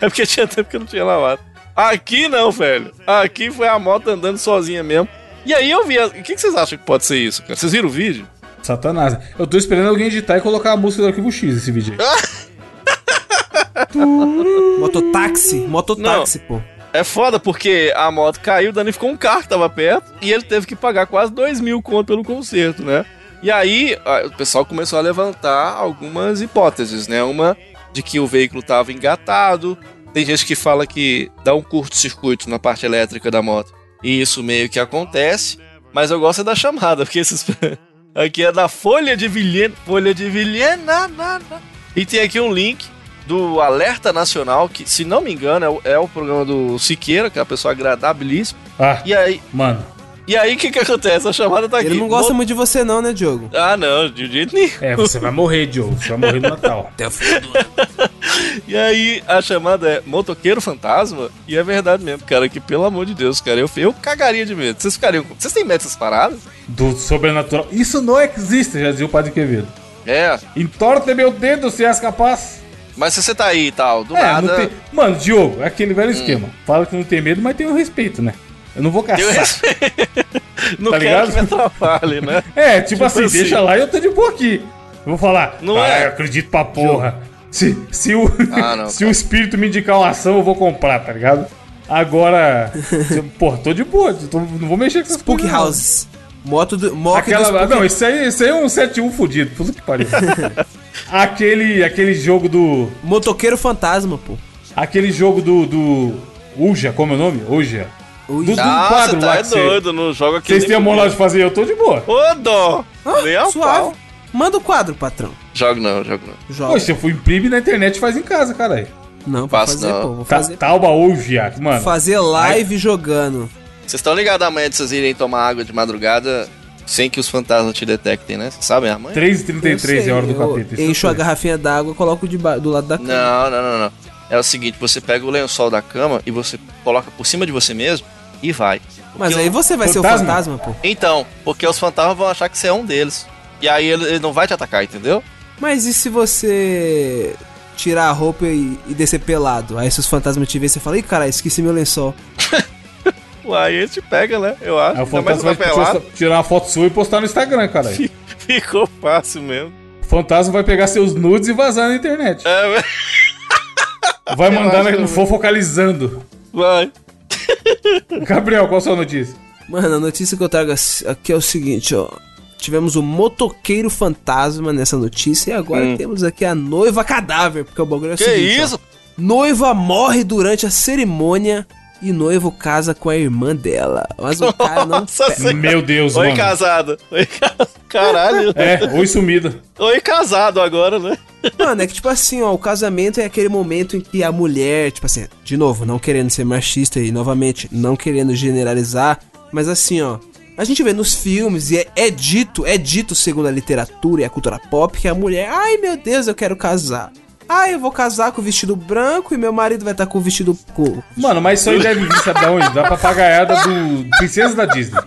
É porque tinha tempo que eu não tinha lavado. Aqui não, velho. Aqui foi a moto andando sozinha mesmo. E aí eu vi. O que, que vocês acham que pode ser isso, cara? Vocês viram o vídeo? Satanás. Eu tô esperando alguém editar e colocar a música do Arquivo X esse vídeo aí. Mototáxi? Mototáxi, pô. É foda porque a moto caiu, danificou um carro que tava perto e ele teve que pagar quase 2 mil conto pelo conserto, né? E aí o pessoal começou a levantar algumas hipóteses, né? Uma de que o veículo tava engatado, tem gente que fala que dá um curto-circuito na parte elétrica da moto. E isso meio que acontece, mas eu gosto é da chamada, porque esses. aqui é da Folha de Vilhena. Folha de Vilhena. na, na. E tem aqui um link do Alerta Nacional, que, se não me engano, é o, é o programa do Siqueira, que é uma pessoa agradabilíssima. Ah, E aí, mano. E aí, o que que acontece? A chamada tá aqui. Ele não gosta Mo- muito de você não, né, Diogo? Ah, não, de jeito nenhum. É, você vai morrer, Diogo. Você vai morrer no Natal. Até o final do ano. E aí, a chamada é motoqueiro fantasma. E é verdade mesmo, cara, que pelo amor de Deus, cara, eu, eu cagaria de medo. Vocês ficariam. com- Vocês têm medo dessas paradas? Do sobrenatural. Isso não existe, já dizia o Padre Quevedo. É. Entorta meu dedo se és capaz. Mas se você tá aí e tal, do É, nada. não tem... Mano, Diogo, é aquele velho esquema. Fala que não tem medo, mas tem o respeito, né? Eu não vou caçar. Não Tá quero ligado? que me atrapalhe, né? É, tipo, assim, assim. deixa lá e eu tô de boa aqui. Eu vou falar, Não ah, é? eu acredito pra porra. Se, se, o, Ah, não, se o espírito me indicar uma ação, eu vou comprar, tá ligado? Agora, eu- pô, tô de boa, tô- não vou mexer com essas Spook coisas. Houses. Moto do. Mock do Aquela, Spook não, isso aí, isso aí é um 7-1 fudido, puta que pariu. aquele, aquele jogo do. Motoqueiro fantasma, pô. Aquele jogo do. do Uja, como é o nome? Uja. Ui. Do, do Ah, quadro você lá tá é que cê- doido, não joga aqui. vocês têm a moral de fazer, eu tô de boa. Ô, dó! Ah, Nem a suave. pau. Manda o quadro, patrão. Jogo não, jogo não. Joga. Poxa, eu fui imprime na internet faz em casa, caralho. não, vou faço fazer, não. pô. Vou Tá, fazer, Tauba Uja, mano. fazer live jogando. Vocês estão ligados amanhã de vocês irem tomar água de madrugada sem que os fantasmas te detectem, né? Vocês sabem amanhã? 3h33 é a hora do capeta. Encho a garrafinha d'água e coloco deba- do lado da cama. Não, não, não, não. É o seguinte, você pega o lençol da cama e você coloca por cima de você mesmo e vai. Mas Porque aí o- você vai ser o Fantasma? fantasma, pô. Então, porque os fantasmas vão achar que você é um deles. E aí ele, ele não vai te atacar, entendeu? Mas e se você tirar a roupa e, e descer pelado? Aí se os fantasmas te verem, você fala, ih, cara, esqueci meu lençol. Uai, ele te pega, né? Eu acho. Aí o fantasma vai tá pelado. postar- tirar uma foto sua e postar no Instagram, cara. Ficou fácil mesmo. O fantasma vai pegar seus nudes e vazar na internet. É, Vai mandar no que- fofocalizando. vai. Gabriel, qual a sua notícia? Mano, a notícia que eu trago aqui é o seguinte, ó. Tivemos o motoqueiro fantasma nessa notícia e agora Hum. temos aqui a noiva cadáver, porque o bagulho é o Que seguinte, ó. isso? Noiva morre durante a cerimônia e noivo casa com a irmã dela. Mas o cara não Nossa Senhora. Meu Deus, Oi, mano. casado. Oi, ca- caralho. É, oi sumida. Oi, casado agora, né? Mano, é que tipo assim, ó, o casamento é aquele momento em que a mulher, tipo assim, de novo, não querendo ser machista e novamente, não querendo generalizar, mas assim, ó, a gente vê nos filmes e é, é dito, é dito segundo a literatura e a cultura pop que a mulher, ai meu Deus, eu quero casar. Ai, eu vou casar com o vestido branco e meu marido vai estar com o vestido com Mano, mas isso aí deve vir, sabe da onde? Da papagaiada do Princesa da Disney.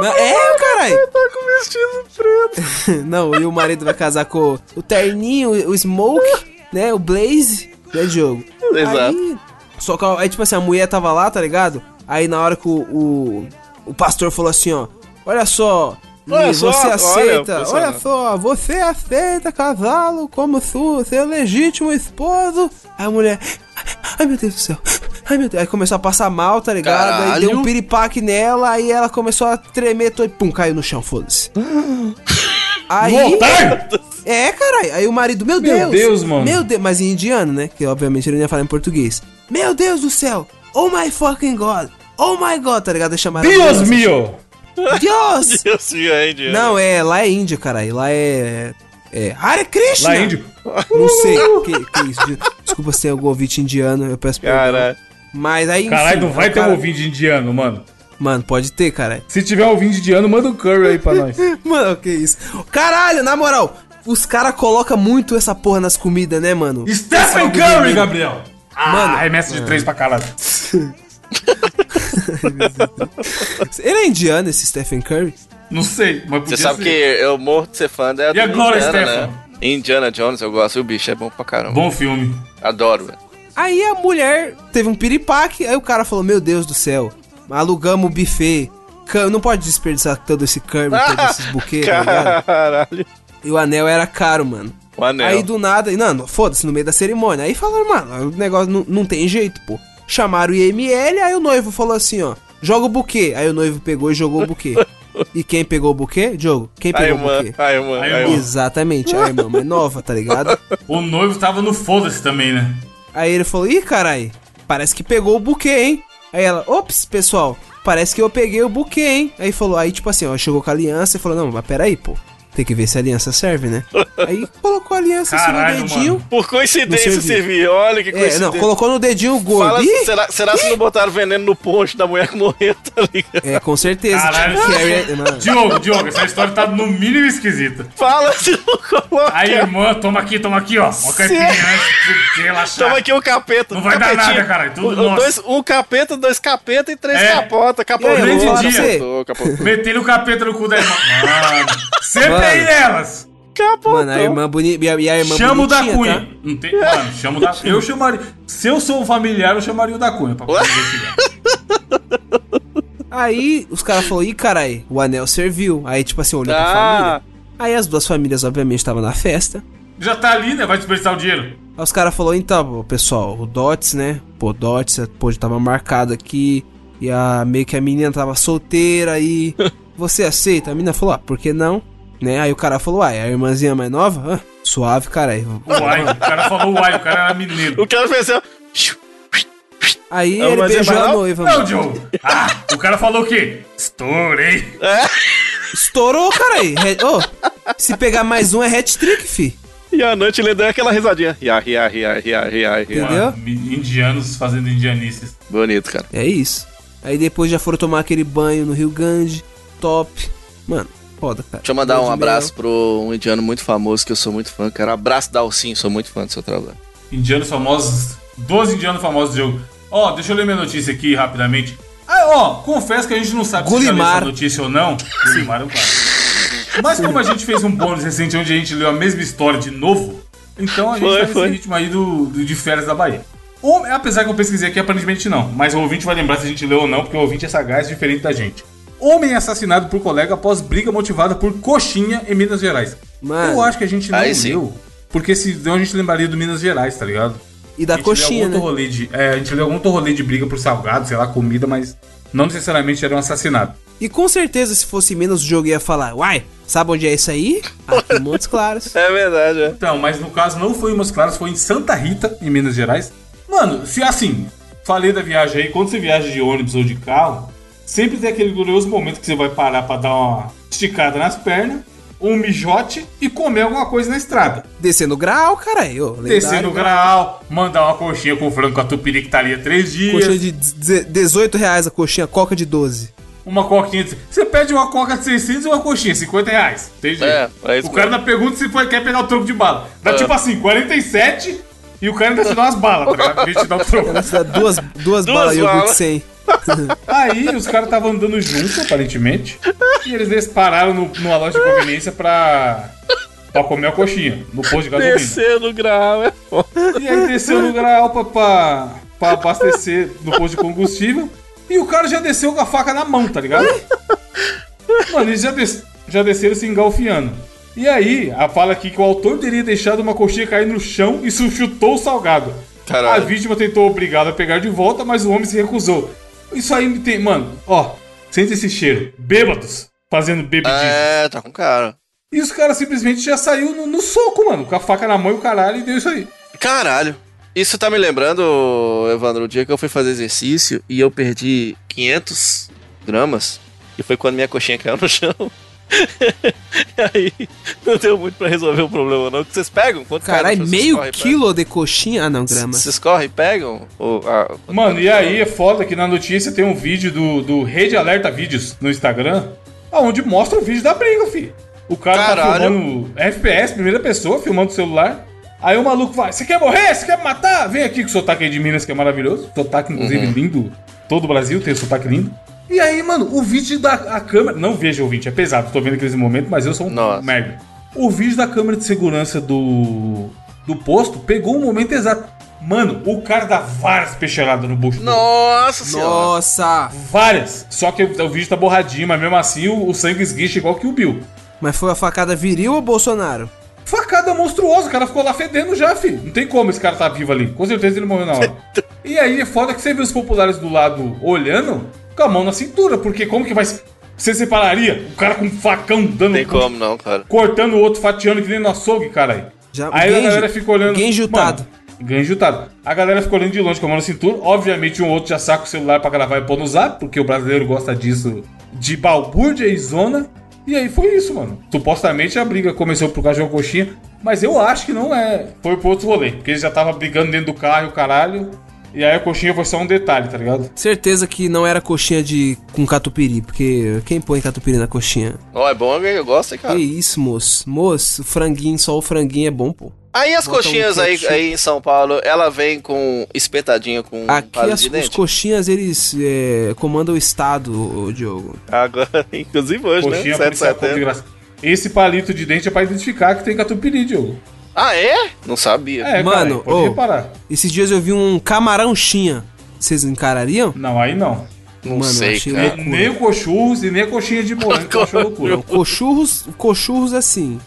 Mas- É, caralho. Tá com vestido preto. Não, e o marido vai casar com o terninho, o smoke, né? O blaze, né, Diogo? Exato. Aí, só que, aí, tipo assim, a mulher tava lá, tá ligado? Aí na hora que o, o, o pastor falou assim, ó, olha só, Olha só, você olha, aceita, olha, funcionando. só, você aceita casá-lo como su, seu legítimo esposo? Aí a mulher, ai meu Deus do céu, ai meu Deus, aí começou a passar mal, tá ligado? Aí deu um Caralho. piripaque nela, aí ela começou a tremer todo, e pum, caiu no chão, foda-se. Aí, Voltar! é, caralho. Aí o marido, meu Deus. Meu Deus, mano. Meu Deus, mas em indiano, né? Que obviamente ele não ia falar em português. Meu Deus do céu. Oh my fucking God. Oh my God, tá ligado? Chamaram Deus mio! Deus. Deus me ainda. Não, é, lá é Índia, caralho. Lá é. É. Hare Krishna! Lá índio. Não sei. que, que isso? Desculpa se tem algum ouvinte indiano, eu peço perdão. Caralho. Mas aí. Caralho, não vai ter um cara- ouvinte indiano, mano. Mano, pode ter, cara. Se tiver um ouvinte indiano, manda um curry aí pra nós. Mano, que isso? Caralho, na moral, os caras colocam muito essa porra nas comidas, né, mano? Stephen Curry. Gabriel! Ah, Mano. remessa de três pra caralho. Ele é indiano, esse Stephen Curry? Não sei, mas Você sabe ser. que eu morro de ser fã da E agora, Indiana, Stefan? né? Indiana Jones, eu gosto. O bicho é bom pra caramba. Bom filme. Adoro, velho. Aí a mulher teve um piripaque, aí o cara falou: Meu Deus do céu, alugamos o buffet. Não pode desperdiçar todo esse curry, todos esses buquês, tá ligado? Caralho. E o anel era caro, mano. O anel. Aí do nada, não, não, foda-se, no meio da cerimônia. Aí falaram, mano, o negócio não, não tem jeito, pô. Chamaram o IML, aí o noivo falou assim, ó, joga o buquê. Aí o noivo pegou e jogou o buquê. E quem pegou o buquê? Diogo, quem A pegou o buquê? a irmã, A irmã. irmã. Exatamente, a irmã mais nova, tá ligado? O noivo tava no foda-se também, né? Aí ele falou, ih, carai, parece que pegou o buquê, hein? Aí ela, ops, pessoal, parece que eu peguei o buquê, hein? Aí falou, aí tipo assim, ó, chegou com a aliança e falou, não, mas peraí, pô. Tem que ver se a aliança serve, né? Aí colocou a aliança Caralho, assim no dedinho. mano. Por coincidência, serviu. serviu. Olha que É, coincidência. não, colocou no dedinho o gordo. Fala, Ih, será, será que não botaram veneno no ponte da mulher que morreu, tá ligado? É, com certeza. Caralho. Carrie- mano, Diogo, Diogo, essa história tá no mínimo esquisita. Fala se não coloca. Aí, irmã, toma aqui, toma aqui, ó. Uma caipirinha antes de- de relaxar. Toma aqui o capeta. Não vai dar capetinho. nada, caralho, tudo Um- nosso. dois, um capeta, dois capeta e três É. capota. Capotou, aí, eu vou falar pra você. capotou, capotou. Metendo o capeta no cu da irmã. Mano, sempre Mano. aí nelas. Capotou. Mano, a irmã bonita. E a, irmã Chama o da Cunha. tá? Não tem, mano, chama o da Eu chamaria. Se eu sou um familiar, eu chamaria o da Cunha pra poder investigar. Aí os caras falaram, ih, carai, o anel serviu. Aí, tipo assim, olhou pra Ah. família. Aí as duas famílias, obviamente, estavam na festa. Já tá ali, né? Vai desperdiçar o dinheiro. Aí os caras falaram, então, pessoal, o Dots, né? Pô, Dots, pô, tava marcado aqui. E a meio que a menina tava solteira aí. Você aceita? A menina falou, ah, por que não? Né? Aí o cara falou, uai, a irmãzinha mais nova? Ah, suave, caralho. Uai, o cara falou uai, o cara era mineiro. O cara fez assim, ó. Aí A ele beijou a noiva, Não, mano. Diogo. Ah, o cara falou o quê? Estourei. Estourou, caralho. He- Ô, se pegar mais um é hat-trick, fi. E à noite ele deu aquela risadinha. Ria, ria, ria, ria, ria. Entendeu? Indianos fazendo indianices. Bonito, cara. É isso. Aí depois já foram tomar aquele banho no Rio Grande. Top. Mano, foda, cara. Deixa eu mandar um abraço pro um indiano muito famoso que eu sou muito fã, cara. Abraço Dalcinho, sou muito fã do seu trabalho. Indianos famosos. 12 indianos famosos do jogo. Ó, deixa eu ler minha notícia aqui rapidamente. Ah, ó, confesso que a gente não sabe se Gulimar. essa notícia ou não. Gulimar é um. Mas como a gente fez um bônus recente onde a gente leu a mesma história de novo, então a gente Foi, tá nesse ritmo aí do, do- de férias da Bahia. Ou, apesar que eu pesquisei aqui, aparentemente não. Mas o ouvinte vai lembrar se a gente leu ou não, porque o ouvinte é sagaz, diferente da gente. Homem assassinado por colega após briga motivada por coxinha em Minas Gerais. Mano. eu acho que a gente não Aí leu. Porque senão a gente lembraria do Minas Gerais, tá ligado? E da A gente coxinha, né? rolê de, é, a gente leu algum rolê de briga por salgado, sei lá, comida, mas não necessariamente era um assassinato. E com certeza, se fosse menos o jogo, ia falar, uai, sabe onde é isso aí? Aqui em Montes Claros. É verdade, é. Então, mas no caso não foi em Montes Claros, foi em Santa Rita, em Minas Gerais. Mano, se assim, falei da viagem aí, quando você viaja de ônibus ou de carro, sempre tem aquele glorioso momento que você vai parar pra dar uma esticada nas pernas, um mijote e comer alguma coisa na estrada. Descendo o grau, caralho. lendário, no grau, mandar uma coxinha com frango com a tupiri que tá ali há três dias. Coxinha de deze- 18 reais a coxinha, coca de 12. Uma coquinha. de- Você pede uma coca de 600 e uma coxinha, 50 reais. Jeito. É, é isso o cara ainda pergunta se foi- quer pegar o troco de bala. Dá É. tipo assim, 47 e o cara ainda te dá umas balas, tá ligado? Em vez de te dar o troco. Dá duas, duas, balas de iogurte balas. 100. Aí os caras estavam andando junto, aparentemente. E eles pararam no, numa loja de conveniência pra. Pra comer a coxinha, no posto de gasolina. Descer no grau, é foda. E aí desceu no grau pra, pra, pra abastecer no posto de combustível. E o cara já desceu com a faca na mão, tá ligado? Mano, eles já, des- já desceram se engalfiando. E aí, a fala aqui que o autor teria deixado uma coxinha cair no chão e chutou o salgado. Caralho. A vítima tentou obrigá-lo a pegar de volta, mas o homem se recusou. Isso aí me tem. Mano, ó, sente esse cheiro. Bêbados fazendo bebidismo. É, tá com cara. E os caras simplesmente já saiu no, no soco, mano. Com a faca na mão e o caralho, e deu isso aí. Caralho. Isso tá me lembrando, Evandro, o dia que eu fui fazer exercício e eu perdi 500 gramas. E foi quando minha coxinha caiu no chão. E aí, não deu muito pra resolver o problema, não. Que vocês pegam? Quanto Caralho, meio quilo de coxinha. Ah, não, grama. Vocês correm e pegam? Ou, ah, Mano, e aí é foda que na notícia tem um vídeo do, do Rede Alerta Vídeos no Instagram, onde mostra o vídeo da briga, fi. O cara tá Caralho. filmando FPS, primeira pessoa, filmando o celular. Aí o maluco vai, você quer morrer? Você quer me matar? Vem aqui com o sotaque aí de Minas, que é maravilhoso. Sotaque, inclusive, Uhum. lindo. Todo o Brasil tem sotaque lindo. E aí, mano, o vídeo da a câmera... Não veja o vídeo, é pesado. Tô vendo aqui nesse momento, mas eu sou um Nossa. merda. O vídeo da câmera de segurança do... Do posto pegou o momento exato. Mano, o cara dá várias peixeladas no bucho. dele. Nossa senhora. Nossa! Várias. Só que o, o vídeo tá borradinho, mas mesmo assim o, o sangue esguicha igual que o Bill. Mas foi a facada viril ou Bolsonaro? Facada monstruosa, o cara ficou lá fedendo já, filho. Não tem como esse cara tá vivo ali. Com certeza ele morreu na hora. e aí é foda que você vê os populares do lado olhando com a mão na cintura, porque como que vai. se- Você separaria? O cara com um facão dando. Não tem como não, cara. Cortando o outro, fatiando que nem no açougue, caralho. Já- Aí a galera fica olhando. Genjutado. Mano, Genjutado. A galera fica olhando de longe com a mão na cintura. Obviamente, um outro já saca o celular pra gravar e pôr no zap, porque o brasileiro gosta disso de balbúrdia e zona. E aí foi isso, mano. Supostamente a briga começou por causa de uma coxinha, mas eu acho que não é. Foi pro outro rolê, porque eles já estavam brigando dentro do carro e o caralho. E aí a coxinha foi só um detalhe, tá ligado? Certeza que não era coxinha de com catupiry, porque quem põe catupiry na coxinha? Ó, é bom, eu gosto, hein, cara. Que isso, moço. Moço, franguinho, só o franguinho é bom, pô. Aí as Bota um coxinhas aí, ketchup. aí em São Paulo, ela vem com espetadinha com Aqui as, de os dente? coxinhas, eles é, comandam o estado, ô, Diogo. Agora, inclusive hoje, Coxinha né? 7 de policial como de setembro. graça. Esse palito de dente é pra identificar que tem catupiry, Diogo. Ah, é? Não sabia. É, Mano, cara, pode ô. reparar. Esses dias eu vi um camarão chinha. Vocês encarariam? Não, aí não. não mano, sei, achei cara. louco. Nem o coxurros e nem a coxinha de morango, acho loucura. Cochurros, cochurros assim.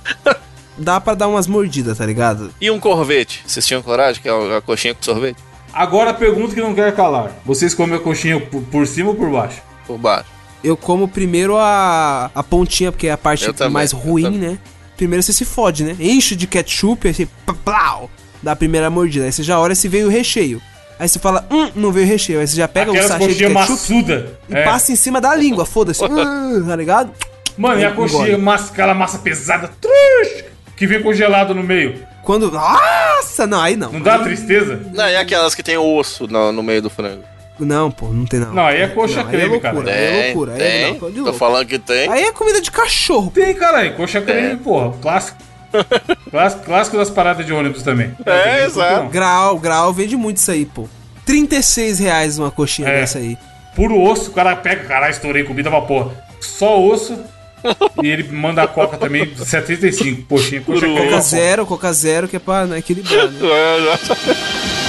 Dá pra dar umas mordidas, tá ligado? E um corvete? Vocês tinham coragem? Que é a coxinha com sorvete? Agora a pergunta que não quer calar. Vocês comem a coxinha por, por cima ou por baixo? Por baixo. Eu como primeiro a, a pontinha, porque é a parte mais ruim, né? Primeiro você se fode, né? Enche de ketchup, aí você plau, dá a primeira mordida. Aí você já olha se veio o recheio. Aí você fala, hum, não veio recheio. Aí você já pega o Aquelas sachê de ketchup maçuda. e É. passa em cima da língua, foda-se. Hum, tá ligado? Mano, e a coxinha, massa, aquela massa pesada, trush, que vem congelado no meio. Quando. Nossa, não, aí não. Não dá tristeza? Não, e aquelas que tem osso no, no meio do frango? Não, pô, não tem não. Não, aí é coxa Não, aí é creme, cara. loucura, aí é loucura. Aí é tem. não, tô Tô falando que tem. Aí é comida de cachorro. Tem, caralho. Coxa É. creme, porra. Clássico. clássico. Clássico das paradas de ônibus também. Tem nem exato. Grau, grau, vende muito isso aí, pô. 36 reais uma coxinha É. dessa aí. Puro osso, o cara pega, caralho, estourei comida pra porra. Só osso. e ele manda a coca também, 75. Poxinha, coxa Puro creme. Coca é zero, coca zero, que é pra né, equilibrar, né? É, já-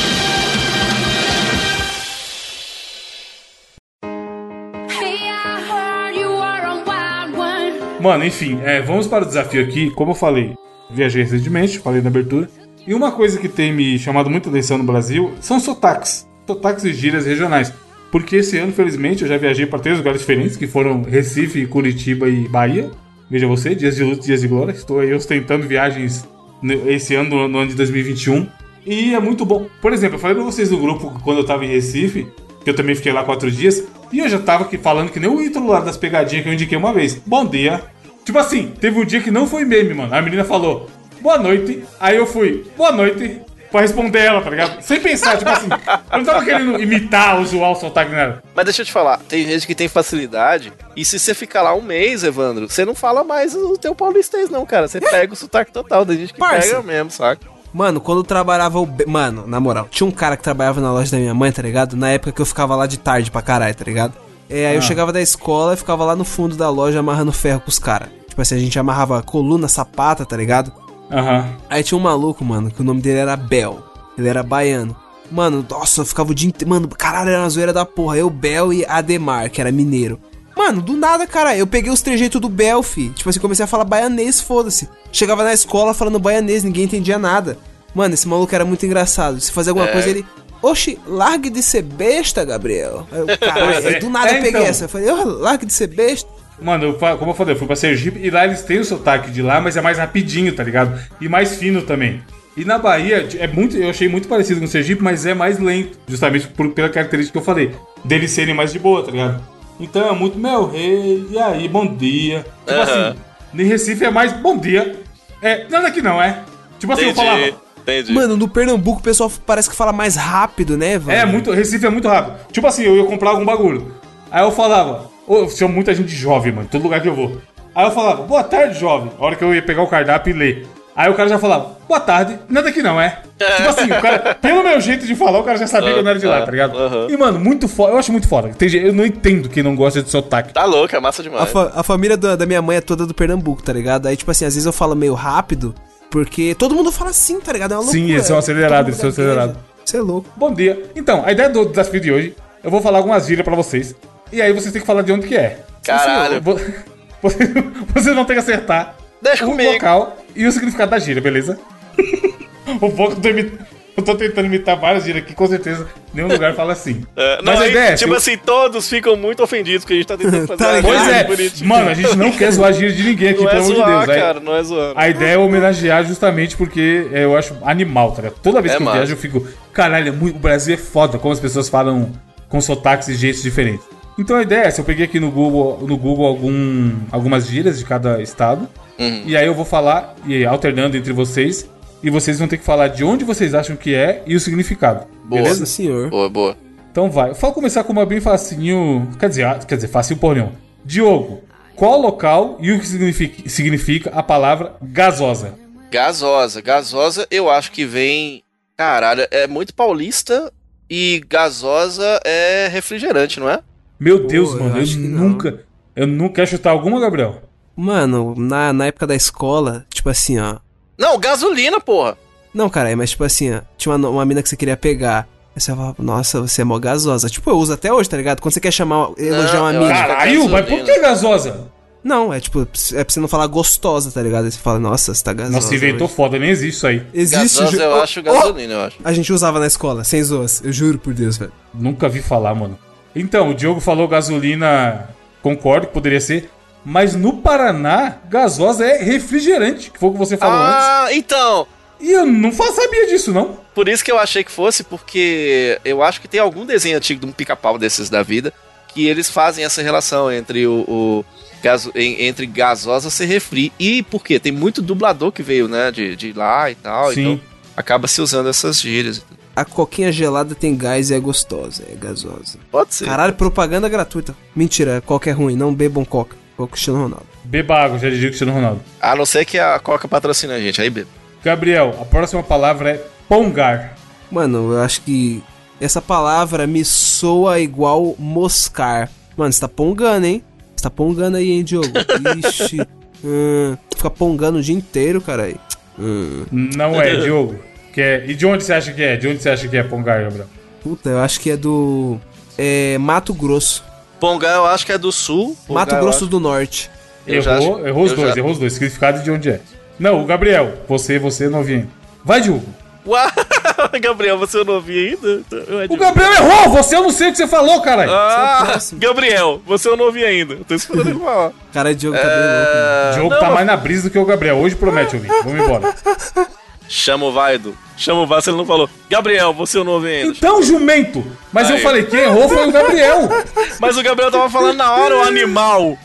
Mano, enfim, é, vamos para o desafio aqui. Como eu falei, viajei recentemente, falei na abertura. E uma coisa que tem me chamado muita atenção no Brasil são sotaques. Sotaques e gírias regionais. Porque esse ano, felizmente, eu já viajei para três lugares diferentes, que foram Recife, Curitiba e Bahia. Veja você, dias de luta, dias de glória. Estou aí ostentando viagens esse ano, no- no ano de 2021. E é muito bom. Por exemplo, eu falei pra vocês no grupo quando eu tava em Recife, que eu também fiquei lá quatro dias, e eu já tava aqui falando que nem o Ítalo lá das pegadinhas que eu indiquei uma vez. Bom dia. Tipo assim, teve um dia que não foi meme, mano. A menina falou, boa noite. Aí eu fui, boa noite, pra responder ela, tá ligado? Sem pensar, tipo assim. Eu não tava querendo imitar ou zoar o sotaque nela. Mas deixa eu te falar, tem gente que tem facilidade, e se você ficar lá um mês, Evandro, você não fala mais o teu paulistês, não, cara. Você pega o sotaque total, tem gente que Parça. pega mesmo, saca? Mano, quando eu trabalhava o. Mano, na moral, tinha um cara que trabalhava na loja da minha mãe, tá ligado? Na época que eu ficava lá de tarde pra caralho, tá ligado? É, aí eu chegava da escola e ficava lá no fundo da loja amarrando ferro com os caras. Tipo assim, a gente amarrava coluna, sapata, tá ligado? Aham. Aí tinha um maluco, mano, que o nome dele era Bel. Ele era baiano. Mano, nossa, eu ficava o dia inteiro. Mano, caralho, era uma zoeira da porra. Eu, Bel e Ademar, que era mineiro. Mano, do nada, cara, eu peguei os trejeitos do Bel, fi. Tipo assim, comecei a falar baianês, foda-se. Chegava na escola falando baianês, ninguém entendia nada. Mano, esse maluco era muito engraçado. Se fazia alguma É. coisa, ele. Oxi, largue de ser besta, Gabriel. Aí eu, caralho, é. do nada É, eu peguei então. essa. Eu falei, oh, largue de ser besta. Mano, eu como eu falei, eu fui pra Sergipe e lá eles têm o sotaque de lá, mas é mais rapidinho, tá ligado? E mais fino também. E na Bahia, é muito, eu achei muito parecido com o Sergipe, mas é mais lento, justamente por, pela característica que eu falei, deles serem mais de boa, tá ligado? Então é muito, meu rei, e aí, bom dia. Tipo Aham. assim, em Recife é mais bom dia. É, nada que não, é. Tipo assim, eu falava. Entendi. Mano, no Pernambuco o pessoal parece que fala mais rápido, né, velho? É, muito, Recife é muito rápido. Tipo assim, eu ia comprar algum bagulho. Aí eu falava, ô, tinha muita gente jovem, mano, todo lugar que eu vou. Aí eu falava, boa tarde, jovem. A hora que eu ia pegar o cardápio e ler. Aí o cara já falava, boa tarde, nada que não, é? Tipo assim, o cara, pelo meu jeito de falar, o cara já sabia que eu não era de lá, tá ligado? Aham. E, mano, muito foda, eu acho muito foda. Eu não entendo quem não gosta de sotaque. Tá louco, é massa A, demais. fa- a família da, da minha mãe é toda do Pernambuco, tá ligado? Aí, tipo assim, às vezes eu falo meio rápido, porque todo mundo fala assim, tá ligado? É uma Sim, loucura. eles são acelerados, Todo eles são acelerados. Você é louco. Bom dia. Então, a ideia do desafio de hoje, eu vou falar algumas gírias pra vocês. E aí vocês têm que falar de onde que é. Caralho. Vo- Vocês, vocês vão ter que acertar Deixa o comigo. vocal e o significado da gíria, beleza? o tô, imi- eu tô tentando imitar várias gírias aqui, com certeza nenhum lugar fala assim. É, não, Mas a aí, ideia é... tipo se- assim, todos ficam muito ofendidos porque a gente tá tentando fazer Tá? Pois é, bonitinha. mano, a gente não quer zoar a gíria de ninguém aqui, Não é pelo amor de Deus. Cara, não é zoar. A ideia é homenagear justamente porque é, eu acho animal, tá ligado? Toda vez É que eu massa. viajo eu fico, caralho, é muito- o Brasil é foda como as pessoas falam com sotaques e jeitos diferentes. Então a ideia é essa, eu peguei aqui no Google, no Google algum, algumas gírias de cada estado. Uhum. E aí eu vou falar, e alternando entre vocês, e vocês vão ter que falar de onde vocês acham que é e o significado. Boa. Beleza? Nossa senhor. Boa, boa. Então vai. Eu vou começar com uma bem facinho. Quer dizer, ah, quer dizer, facinho por nenhum. Diogo, qual local e o que significa, significa a palavra gasosa? Gasosa. Gasosa, eu acho que vem. Caralho, é muito paulista e gasosa é refrigerante, não é? Meu Pô, Deus, eu mano, eu, acho que não. nunca. Eu nunca quero chutar alguma, Gabriel. Mano, na, na época da escola, tipo assim, ó. Não, gasolina, porra. Não, cara, mas tipo assim, ó. Tinha uma, uma mina que você queria pegar. Aí você falava, nossa, você é mó gasosa. Tipo, eu uso até hoje, tá ligado? Quando você quer chamar, elogiar uma mina. é Caralho, mas por que gasosa? Não, é tipo, é pra você não falar gostosa, tá ligado? Aí você fala, nossa, você tá gasosa. Nossa, inventou hoje. foda, nem existe isso aí. Existe Gasosa ju- eu acho gasolina, eu acho. A gente usava na escola, sem zoas. Eu juro por Deus, velho. Nunca vi falar, mano. Então, o Diogo falou gasolina, concordo que poderia ser. Mas no Paraná, gasosa é refrigerante, que foi o que você falou antes. Ah, então. E eu não sabia disso, não. Por isso que eu achei que fosse, porque eu acho que tem algum desenho antigo de um pica-pau desses da vida que eles fazem essa relação entre o, o gaso, en- entre gasosa ser refri. E por quê? Tem muito dublador que veio, né, de, de lá e tal. Sim. Então acaba se usando essas gírias. A coquinha gelada tem gás e é gostosa, é gasosa. Pode ser. Caralho, propaganda gratuita. Mentira, coca é ruim, não bebam coca. Coca Cristiano Ronaldo. Beba água, já diria Cristiano Ronaldo. A não ser que a Coca patrocina a gente. Aí, bebo. Gabriel, a próxima palavra é pongar. Mano, eu acho que essa palavra me soa igual moscar. Mano, você tá pongando, hein? Você tá pongando aí, hein, Diogo? Ixi. hum, fica pongando o dia inteiro, caralho. Hum. Não é, Diogo. Que é... E de onde você acha que é? De onde você acha que é pongar, Gabriel? Puta, eu acho que é do. É. Mato Grosso. Pongá eu acho que é do sul. Pongá Mato Grosso do Norte. Eu já errou, acho- errou os eu dois, já- errou os dois. Significado de onde é. Não, o Gabriel, você, você não vinha. Vai, Diogo. Uau, Gabriel, você não ouviu ainda? Então, eu O. Gabriel errou! Você eu não sei o que você falou, caralho. Ah, próximo. Gabriel, você eu não ouvi ainda. Eu tô esperando ele falar. Cara, Diogo tá bem louco. o Diogo não, tá mas- mais na brisa do que o Gabriel. Hoje promete ouvir. Vamos embora. Chama o Vaido. Chama o Vaido, ele não falou. Gabriel, você eu não ouvi ainda. Então, jumento! Mas eu Aí. falei, quem errou foi o Gabriel. Mas o Gabriel tava falando na hora, o animal.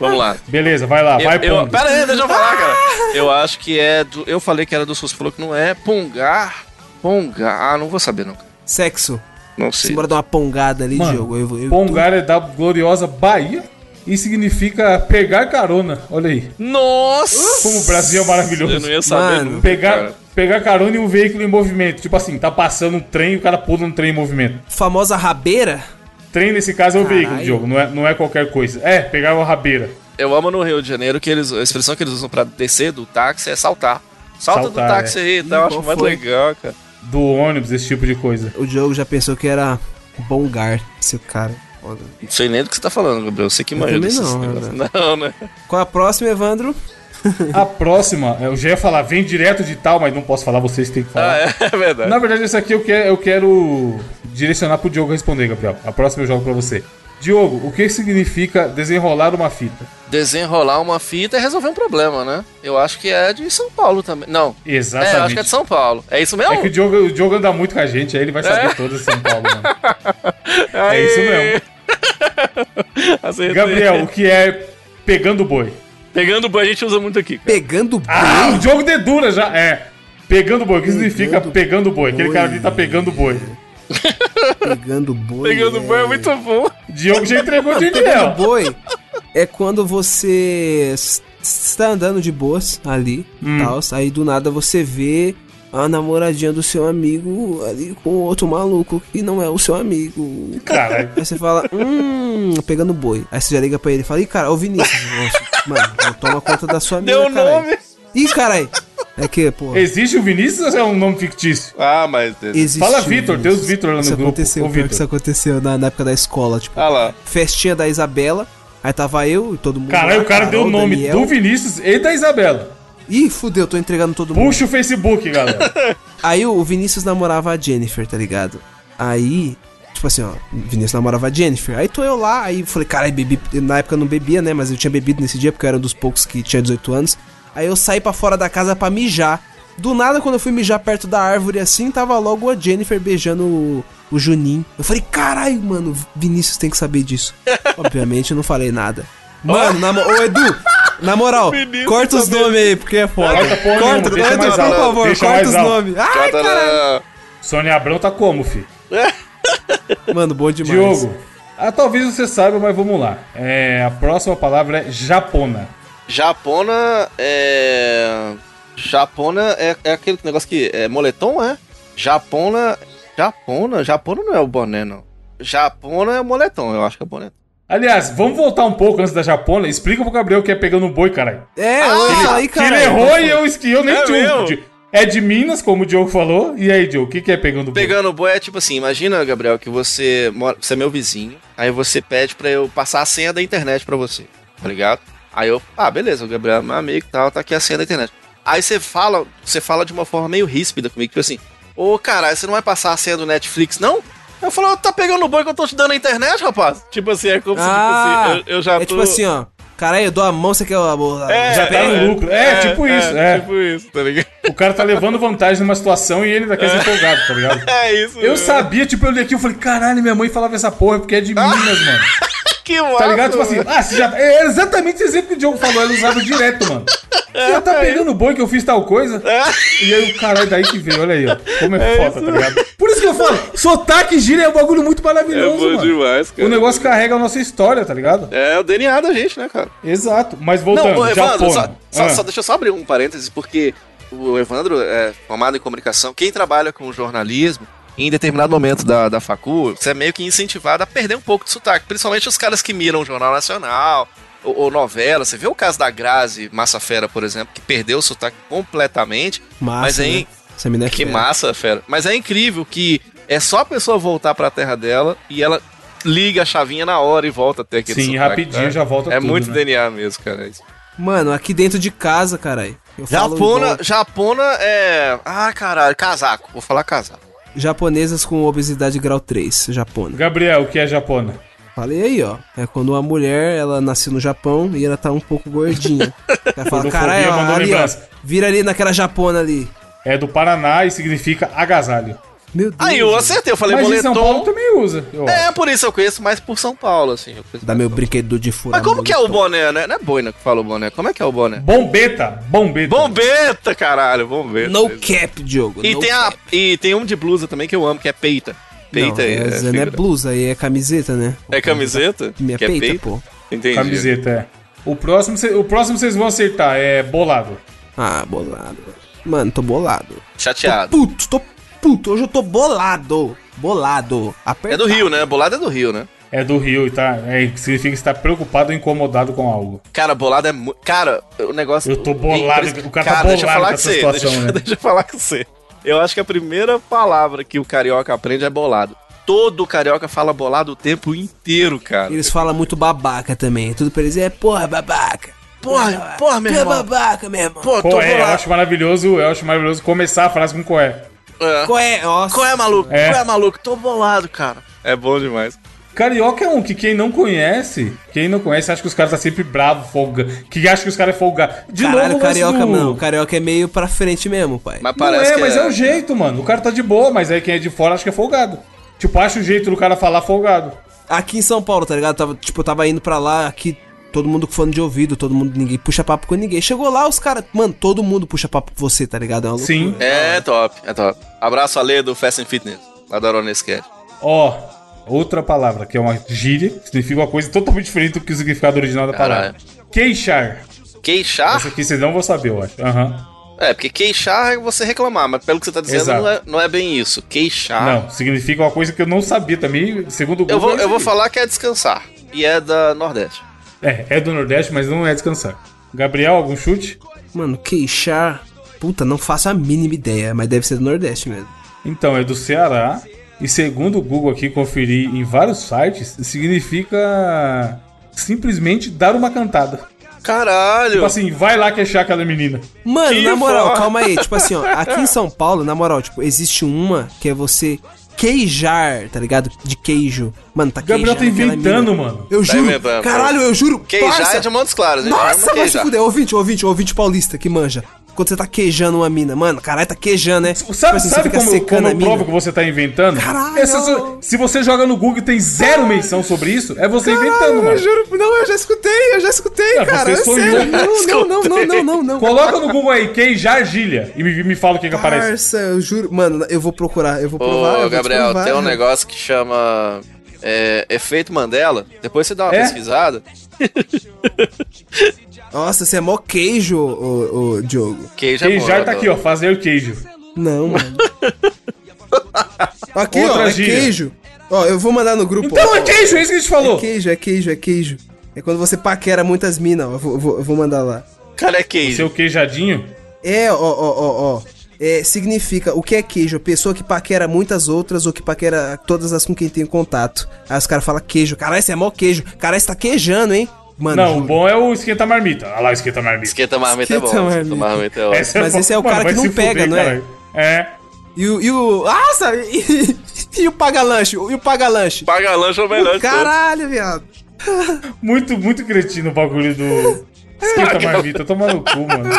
Vamos lá. Beleza, vai lá, vai, Eu, eu, pondo. pera aí, deixa eu falar, cara. Eu acho que é do. Eu falei que era do você falou que não é. Pongar. Pongar. Ah, não vou saber, não. cara. Sexo. Não sei. Simbora dar uma pongada ali, Mano, Diogo. Eu, eu, Pongar é da gloriosa Bahia e significa pegar carona. Olha aí. Nossa! Como o Brasil é maravilhoso. Eu não ia saber Mano. nunca, Pegar, cara. Pegar carona e um veículo em movimento. Tipo assim, tá passando um trem e o cara pula um trem em movimento. Famosa rabeira? Trem, nesse caso, é o Caralho. veículo, Diogo. Não é, não é qualquer coisa. É, pegar uma rabeira. Eu amo no Rio de Janeiro que eles. A expressão que eles usam pra descer do táxi é saltar. Salta Saltar, do táxi é. aí, tá? Eu acho qual mais foi? legal, cara. Do ônibus, esse tipo de coisa. O Diogo já pensou que era bongar, esse cara. Não sei nem do que você tá falando, Gabriel. Você que manja desses não, né? Não, né? Qual a próxima, Evandro? A próxima, eu já ia falar, vem direto de tal, mas não posso falar, vocês têm que falar. Ah, é, é verdade. Na verdade, esse aqui eu quero, eu quero direcionar pro Diogo responder, Gabriel. A próxima eu jogo pra você. Diogo, o que significa desenrolar uma fita? Desenrolar uma fita é resolver um problema, né? Eu acho que é de São Paulo também. Não. É, eu Exatamente. acho que é de São Paulo. É isso mesmo? É que o Diogo, o Diogo anda muito com a gente, aí ele vai saber É? todas de São Paulo, mano. É isso mesmo. Acertei. Gabriel, o que é pegando boi? Pegando boi a gente usa muito aqui. cara. Pegando boi. Ah, o Diogo dedura já. É. Pegando boi. O que significa Pegando pegando boi? Aquele boi. cara ali tá pegando boi. Pegando boi. Pegando boi é muito bom. Diogo já entregou de Pegando Daniel. boi é quando você está andando de boas ali, Hum. tal, aí do nada você vê a namoradinha do seu amigo ali com outro maluco que não é o seu amigo. Caralho. Aí você fala, hum, pegando boi. Aí você já liga pra ele e fala, ih, cara, ô Vinícius, nossa, mano, toma conta da sua amiga, Deu o caralho. nome. Ih, caralho. É que, pô. Existe o Vinícius ou é um nome fictício? Ah, mas. existiu Fala Vitor, tem os Vitor lá no Isso grupo. aconteceu, pior que Vitor. isso aconteceu na, na época da escola, tipo, Ah lá. festinha da Isabela. Aí tava eu e todo mundo. Caralho, lá, o cara deu o Carol, nome Daniel. do Vinícius e da Isabela. Ih, fudeu, tô entregando todo mundo. Puxa o Facebook, galera. Aí o Vinícius namorava a Jennifer, tá ligado? Aí, tipo assim, ó, o Vinícius namorava a Jennifer. Aí tô eu lá, aí falei, caralho, bebi. Na época eu não bebia, né? Mas eu tinha bebido nesse dia porque eu era um dos poucos que tinha 18 anos. Aí eu saí pra fora da casa pra mijar. Do nada, quando eu fui mijar perto da árvore assim, tava logo a Jennifer beijando o, o Juninho. Eu falei, caralho, mano, Vinícius tem que saber disso. Obviamente eu não falei nada. Mano, na, ô Edu, na moral, corta os nomes aí, porque é foda. Corta corta, deixa mais por alto, favor, deixa corta os nomes. Ai, caralho. Sônia Abrão tá como, fi? Mano, bom demais. Diogo. Ah, talvez você saiba, mas vamos lá. É, a próxima palavra é japona. Japona é. Japona é, é aquele negócio que. É moletom, é? Japona. Japona? Japona não é o boné, não. Japona é moletom, eu acho que é boné. Aliás, vamos voltar um pouco antes da japona. Explica pro Gabriel o que é pegando um boi, caralho. É, oi, fala aí, Que cara. ele errou e eu, eu nem É tinha. De- É de Minas, como o Diogo falou. E aí, Diogo, o que, que é pegando boi? Pegando boi é tipo assim, imagina, Gabriel, que você mora, você é meu vizinho, aí você pede pra eu passar a senha da internet pra você, tá ligado? Aí eu, ah, beleza, o Gabriel é meu amigo e tal, tá aqui a senha da internet. Aí você fala, você fala de uma forma meio ríspida comigo, tipo assim, ô caralho, você não vai passar a senha do Netflix, não? Eu falo, tá pegando boi que eu tô te dando a internet, rapaz? Tipo assim, é como se, Ah, tipo assim, eu, eu já é tô... tipo assim, ó. Caralho, eu dou a mão, você quer a bola. É, Já tá no lucro. É, tipo isso, é. Tipo isso, tá ligado? O cara tá levando vantagem numa situação e ele quer ser empolgado, tá ligado? É isso. Eu mesmo. sabia, tipo, eu li aqui, eu falei, caralho, minha mãe falava essa porra porque é de Minas, mano. Que massa, Tá ligado? Tipo assim, ah, já. É exatamente esse exemplo que o Diogo falou, ele usava direto, mano. Você já tá pegando boi que eu fiz tal coisa? E aí o caralho daí que veio, olha aí, ó. Como é, foda, tá ligado? Por isso que eu falo, sotaque gíria é um bagulho muito É maravilhoso, bom mano. demais, cara. O negócio carrega a nossa história, tá ligado? É o DNA da gente, né, cara? Exato. Mas voltando, Não, Evandro, só, só- Ah. só deixa eu só abrir um parêntese, porque o Evandro é formado em comunicação. Quem trabalha com jornalismo, em determinado momento da, da facul, você é meio que incentivado a perder um pouco de sotaque. Principalmente os caras que miram o Jornal Nacional ou, ou novela. Você vê o caso da Grazi Massa Fera, por exemplo, que perdeu o sotaque completamente. Massa, mas aí, né? É que fera. massa, fera. Mas é incrível que é só a pessoa voltar pra terra dela e ela liga a chavinha na hora e volta até aquele Sim, sotaque, rapidinho né? já volta É tudo, muito né? DNA mesmo, cara. é. Mano, aqui dentro de casa, caralho. Japona, Japona é. Ah, caralho, casaco. Vou falar casaco. Japonesas com obesidade grau 3, japona. Gabriel, o que é japona? Falei aí, ó. É quando uma mulher, ela nasceu no Japão e ela tá um pouco gordinha. Ela fala, caralho, ó, mandou ali, ó, lembrança." vira ali naquela japona ali. É do Paraná e significa agasalho. Meu Deus. Aí eu acertei, eu falei Mas em São Paulo moletom. também usa. acho. É, por isso eu conheço mais por São Paulo, assim. Dá meu brinquedo de furar Mas como que é o moletom. boné, né? Não é boina que fala o boné. Como é que é o boné? Bombeta, bombeta. Bombeta, caralho, bombeta. No cap, Diogo. E no tem, a, cap. e tem um de blusa também que eu amo, que é peita. Peita não, é, é, é, não é blusa, aí é camiseta, né? É camiseta? Minha que é peita, peita? pô. Entendi. Camiseta, é. O próximo, o próximo vocês vão acertar é bolado. Ah, bolado. Mano, tô bolado. Chateado. Tô puto, tô puto. Hoje eu tô bolado. Bolado. É Apertado. do Rio, né? Bolado é do Rio, né? É do Rio e tá. É, significa que está preocupado ou incomodado com algo. Cara, bolado é muito. Cara, o negócio. Eu tô bolado, o cara tá deixa eu bolado falar com com essa você. situação, deixa, né? deixa eu falar com você. Eu acho que a primeira palavra que o carioca aprende é bolado. Todo carioca fala bolado o tempo inteiro, cara. Eles falam muito babaca também. Tudo pra eles é, porra, babaca. Porra, porra, meu é irmão. babaca, meu irmão. Pô, tô Qual é? Eu acho maravilhoso, eu acho maravilhoso começar a frase com qual é. É. Qual é? Nossa. Qual é, maluco? É. Qual é, maluco? Tô bolado, cara. É bom demais. Carioca é um que quem não conhece, quem não conhece, acha que os caras tá sempre bravo, folga, que acha que os caras é folgado. De Caralho, novo, carioca do- não. Carioca é meio pra frente mesmo, pai. Mas Não parece é, que mas é o jeito, mano. O cara tá de boa, mas aí quem é de fora acha que é folgado. Tipo, acha o jeito do cara falar folgado. Aqui em São Paulo, tá ligado? Tava, tipo, eu tava indo pra lá, aqui, todo mundo com fone de ouvido, todo mundo, ninguém puxa papo com ninguém. Chegou lá, os caras, mano, todo mundo puxa papo com você, tá ligado? É. Sim. É top, é top. Abraço Ale do Fast and Fitness, lá da Aronesquete. Ó, outra palavra, que é uma gíria, que significa uma coisa totalmente diferente do que o significado original da palavra. Queixar. Queixar? Essa aqui vocês não vão saber, eu acho. Aham. É, porque queixar é você reclamar, mas pelo que você tá dizendo, não é, não é bem isso. Queixar. Não, significa uma coisa que eu não sabia também, segundo o Google. Eu vou, é eu vou isso falar que é descansar. E é da Nordeste. É, é do Nordeste, mas não é descansar. Gabriel, algum chute? Mano, queixar. Puta, não faço a mínima ideia, mas deve ser do Nordeste mesmo. Então, é do Ceará. E segundo o Google aqui, conferi em vários sites, significa simplesmente dar uma cantada. Caralho! Tipo assim, vai lá queixar aquela menina. Mano, Que na moral, foda. calma aí. Tipo assim, ó, aqui em São Paulo, na moral, tipo, existe uma que é você queijar, tá ligado? De queijo. Mano, tá Gabriel tá inventando, mano. Eu Tá juro. inventando. Caralho, eu juro. Queijar parça. é de Montes Claros, gente Nossa, vai se fuder. Ouvinte, ouvinte, ouvinte paulista que manja. Quando você tá queijando uma mina. Mano, caralho, tá queijando, né? Tipo Sabe, assim, sabe como, como eu provo que você tá inventando? Caralho! Essa- se você joga no Google e tem zero menção sobre isso, é você inventando, eu mano. juro, não, eu já escutei, eu já escutei, cara. você sonhou. sério. Não, não, não, não, não, não, não. Coloca no Google aí, queijar argilha, e me, me fala o que, que aparece. Parça, eu juro. Mano, eu vou procurar, eu vou provar. eu Ô, vou te Gabriel, provar. tem um negócio que chama é, efeito Mandela. Depois você dá uma É? pesquisada. Nossa, você é mó queijo, ô, ô, Diogo. Queijo é Queijar tá eu aqui, ó, fazer queijo. Não, mano. Aqui, Outra ó, é gíria. queijo. Ó, eu vou mandar no grupo. Então ó. é queijo, é isso que a gente É falou. queijo, é queijo, é queijo. É quando você paquera muitas minas, ó. Eu vou, vou, vou mandar lá. Cara, é queijo. Seu queijadinho. É, ó, ó, ó, ó. É, significa, o que é queijo? Pessoa que paquera muitas outras ou que paquera todas as com quem tem contato. Aí os caras falam queijo. Caralho, você é mó queijo. Caralho, você tá queijando, hein? Mano, Não, o juro. bom é o esquenta marmita. Olha lá o esquenta marmita. Esquenta marmita é bom. Esquenta Esquenta marmita. marmita é ótimo. Essa Mas bom. esse é o Mano, cara que não pega, não é? caralho. É. E o. E o. Nossa! E, e o paga-lanche? E o paga-lanche? Paga lanche é o melhor. Caralho, viado. Muito, muito cretino o bagulho do esquenta marmita. Toma no cu, mano.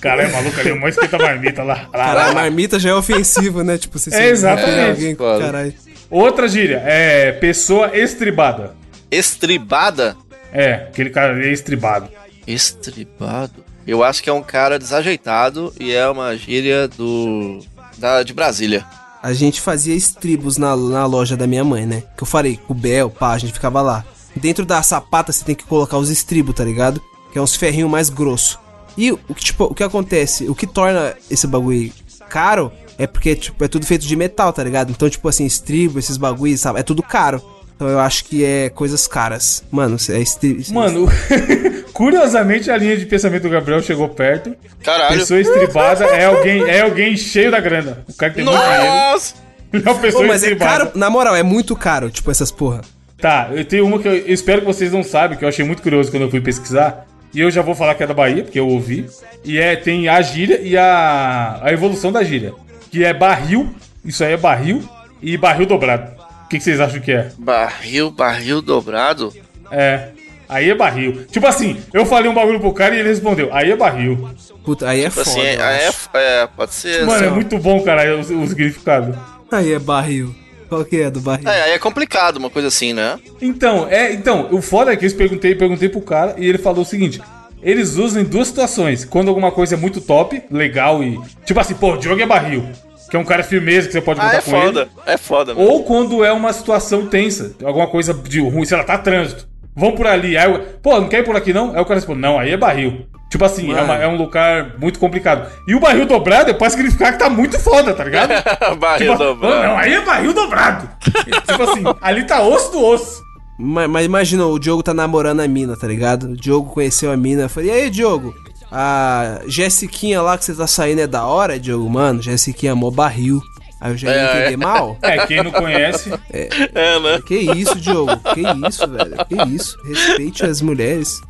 Cara, é maluco ali, mó esquenta marmita lá. lá, Caralho, lá. marmita já é ofensivo, né? Tipo, você É, exatamente. alguém, caralho. Outra gíria, é pessoa estribada. Estribada? É, aquele cara ali é estribado. Estribado? Eu acho que é um cara desajeitado e é uma gíria do. Da, de Brasília. A gente fazia estribos na, na loja da minha mãe, né? Que eu falei, com o Bel, pá, a gente ficava lá. Dentro da sapata você tem que colocar os estribos, tá ligado? Que é uns ferrinhos mais grosso. E o que, tipo, o que acontece? O que torna esse bagulho caro é porque, tipo, é tudo feito de metal, tá ligado? Então, tipo assim, estribo, esses bagulhos, sabe? É tudo caro. Então eu acho que é coisas caras. Mano, é estribo. Mano, curiosamente a linha de pensamento do Gabriel chegou perto. Caralho. Pessoa estribada é alguém, é alguém cheio da grana. O cara que tem muito dinheiro. Nossa! É uma pessoa Pô, mas é estribada. caro, na moral, é muito caro, tipo, essas porra. Tá, eu tenho uma que eu espero que vocês não sabem, que eu achei muito curioso quando eu fui pesquisar. E eu já vou falar que é da Bahia, porque eu ouvi. E é, tem a gíria e a, a evolução da gíria. Que é barril, isso aí é barril, e barril dobrado. O que, que vocês acham que é? Barril, barril dobrado? É, aí é barril. Tipo assim, eu falei um bagulho pro cara e ele respondeu, aí é barril. Puta, aí é Tipo foda. assim, eu é, é, pode ser. Mano, assim, é ó. muito bom, cara, os, os significados. Aí é barril. Qual que é do barril? É, aí é complicado, uma coisa assim, né? Então, é, então, o foda é que eu perguntei, perguntei pro cara e ele falou o seguinte: eles usam em duas situações. Quando alguma coisa é muito top, legal e. Tipo assim, pô, o Diogo é barril. Que é um cara firmeza que você pode Ah, contar é com foda. ele. É foda, mano. Ou quando é uma situação tensa, alguma coisa de ruim, sei lá, tá trânsito. Vão por ali. Aí eu, pô, não quer ir por aqui não? Aí o cara responde, não, aí é barril. Tipo assim, é, uma- é um lugar muito complicado. E o barril dobrado é pra significar que tá muito foda, tá ligado? barril Tipo, dobrado. Não, aí é barril dobrado. tipo assim, ali tá osso do osso. Mas, mas imagina, o Diogo tá namorando a mina, tá ligado? O Diogo conheceu a mina. Eu falei, e aí, Diogo? A Jessiquinha lá que você tá saindo é da hora, Diogo? Mano, Jessiquinha é mó barril. Aí eu já ia É, entender mal. É, quem não conhece. É, né? Que isso, Diogo? Que isso, velho? Que isso? Respeite as mulheres.